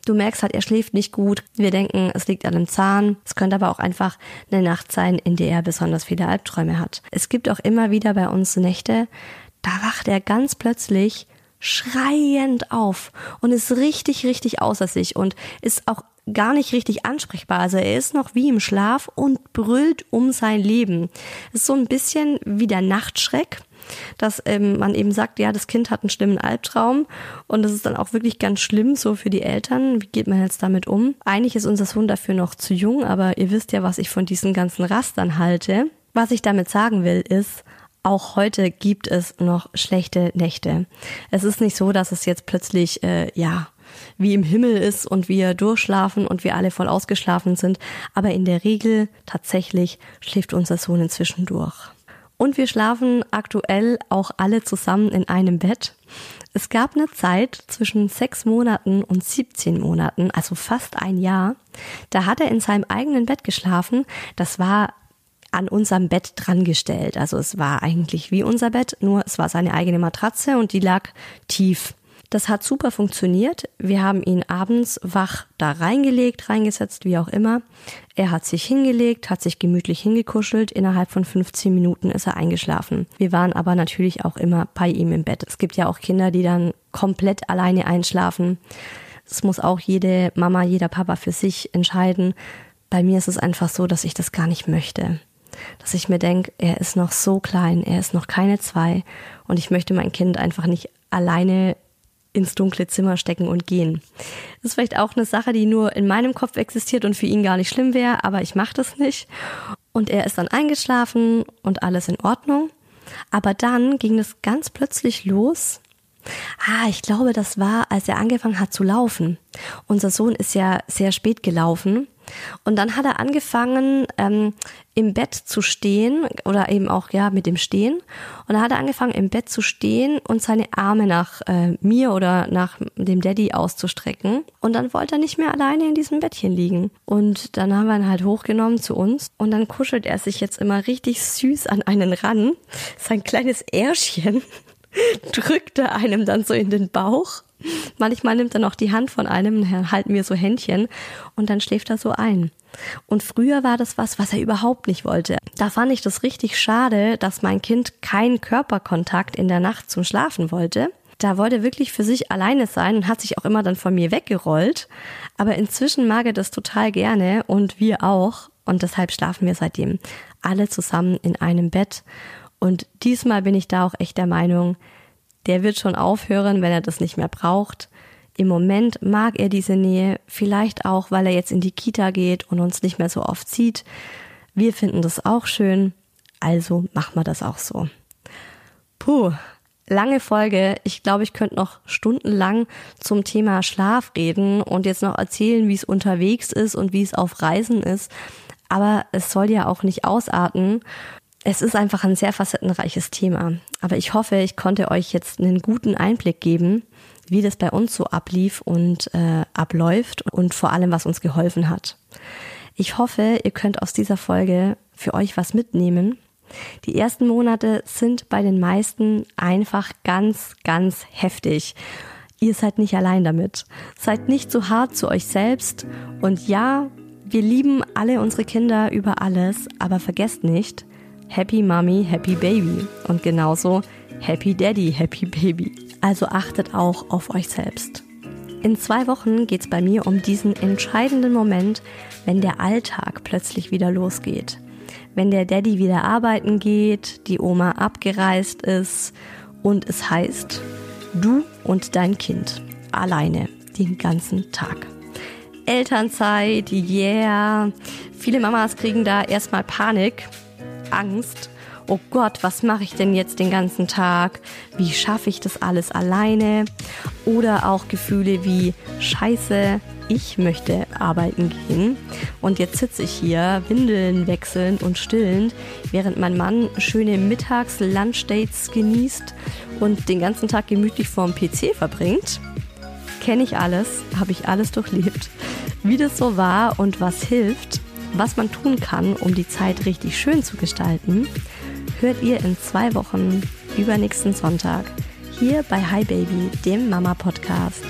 du merkst halt, er schläft nicht gut. Wir denken, es liegt an dem Zahn. Es könnte aber auch einfach eine Nacht sein, in der er besonders viele Albträume hat. Es gibt auch immer wieder bei uns Nächte, da wacht er ganz plötzlich schreiend auf und ist richtig, richtig außer sich und ist auch gar nicht richtig ansprechbar. Also er ist noch wie im Schlaf und brüllt um sein Leben. ist so ein bisschen wie der Nachtschreck, dass ähm, man eben sagt, ja, das Kind hat einen schlimmen Albtraum und das ist dann auch wirklich ganz schlimm so für die Eltern. Wie geht man jetzt damit um? Eigentlich ist unser Sohn dafür noch zu jung, aber ihr wisst ja, was ich von diesen ganzen Rastern halte. Was ich damit sagen will, ist, auch heute gibt es noch schlechte Nächte. Es ist nicht so, dass es jetzt plötzlich, äh, ja, wie im Himmel ist und wir durchschlafen und wir alle voll ausgeschlafen sind. Aber in der Regel tatsächlich schläft unser Sohn inzwischen durch. Und wir schlafen aktuell auch alle zusammen in einem Bett. Es gab eine Zeit zwischen sechs Monaten und 17 Monaten, also fast ein Jahr. Da hat er in seinem eigenen Bett geschlafen. Das war an unserem Bett dran gestellt. Also es war eigentlich wie unser Bett, nur es war seine eigene Matratze und die lag tief. Das hat super funktioniert. Wir haben ihn abends wach da reingelegt, reingesetzt, wie auch immer. Er hat sich hingelegt, hat sich gemütlich hingekuschelt. Innerhalb von 15 Minuten ist er eingeschlafen. Wir waren aber natürlich auch immer bei ihm im Bett. Es gibt ja auch Kinder, die dann komplett alleine einschlafen. Das muss auch jede Mama, jeder Papa für sich entscheiden. Bei mir ist es einfach so, dass ich das gar nicht möchte dass ich mir denke, er ist noch so klein, er ist noch keine zwei und ich möchte mein Kind einfach nicht alleine ins dunkle Zimmer stecken und gehen. Das ist vielleicht auch eine Sache, die nur in meinem Kopf existiert und für ihn gar nicht schlimm wäre, aber ich mache das nicht. Und er ist dann eingeschlafen und alles in Ordnung. Aber dann ging es ganz plötzlich los. Ah, ich glaube, das war, als er angefangen hat zu laufen. Unser Sohn ist ja sehr spät gelaufen und dann hat er angefangen, ähm, im Bett zu stehen oder eben auch ja mit dem Stehen. Und dann hat er angefangen, im Bett zu stehen und seine Arme nach äh, mir oder nach dem Daddy auszustrecken. Und dann wollte er nicht mehr alleine in diesem Bettchen liegen. Und dann haben wir ihn halt hochgenommen zu uns. Und dann kuschelt er sich jetzt immer richtig süß an einen ran. Sein kleines Ärschchen [LAUGHS] drückt er einem dann so in den Bauch. Manchmal nimmt er noch die Hand von einem, halten wir so Händchen und dann schläft er so ein. Und früher war das was, was er überhaupt nicht wollte. Da fand ich das richtig schade, dass mein Kind keinen Körperkontakt in der Nacht zum Schlafen wollte. Da wollte er wirklich für sich alleine sein und hat sich auch immer dann von mir weggerollt. Aber inzwischen mag er das total gerne und wir auch. Und deshalb schlafen wir seitdem alle zusammen in einem Bett. Und diesmal bin ich da auch echt der Meinung, der wird schon aufhören, wenn er das nicht mehr braucht. Im Moment mag er diese Nähe, vielleicht auch, weil er jetzt in die Kita geht und uns nicht mehr so oft sieht. Wir finden das auch schön, also machen wir das auch so. Puh, lange Folge. Ich glaube, ich könnte noch stundenlang zum Thema Schlaf reden und jetzt noch erzählen, wie es unterwegs ist und wie es auf Reisen ist. Aber es soll ja auch nicht ausarten es ist einfach ein sehr facettenreiches Thema. Aber ich hoffe, ich konnte euch jetzt einen guten Einblick geben, wie das bei uns so ablief und äh, abläuft und vor allem, was uns geholfen hat. Ich hoffe, ihr könnt aus dieser Folge für euch was mitnehmen. Die ersten Monate sind bei den meisten einfach ganz, ganz heftig. Ihr seid nicht allein damit. Seid nicht so hart zu euch selbst. Und ja, wir lieben alle unsere Kinder über alles, aber vergesst nicht, Happy Mommy, Happy Baby und genauso Happy Daddy, Happy Baby. Also achtet auch auf euch selbst. In zwei Wochen geht es bei mir um diesen entscheidenden Moment, wenn der Alltag plötzlich wieder losgeht. Wenn der Daddy wieder arbeiten geht, die Oma abgereist ist und es heißt, Du und dein Kind. Alleine. Den ganzen Tag. Elternzeit, yeah. Viele Mamas kriegen da erstmal Panik, Angst. Oh Gott, was mache ich denn jetzt den ganzen Tag? Wie schaffe ich das alles alleine? Oder auch Gefühle wie Scheiße, ich möchte arbeiten gehen und jetzt sitze ich hier, Windeln wechselnd und stillend, während mein Mann schöne Mittags-Lunchdates genießt und den ganzen Tag gemütlich vorm PC verbringt. Kenne ich alles, habe ich alles durchlebt. Wie das so war und was hilft, was man tun kann, um die Zeit richtig schön zu gestalten, hört ihr in zwei Wochen übernächsten Sonntag hier bei Hi Baby, dem Mama Podcast.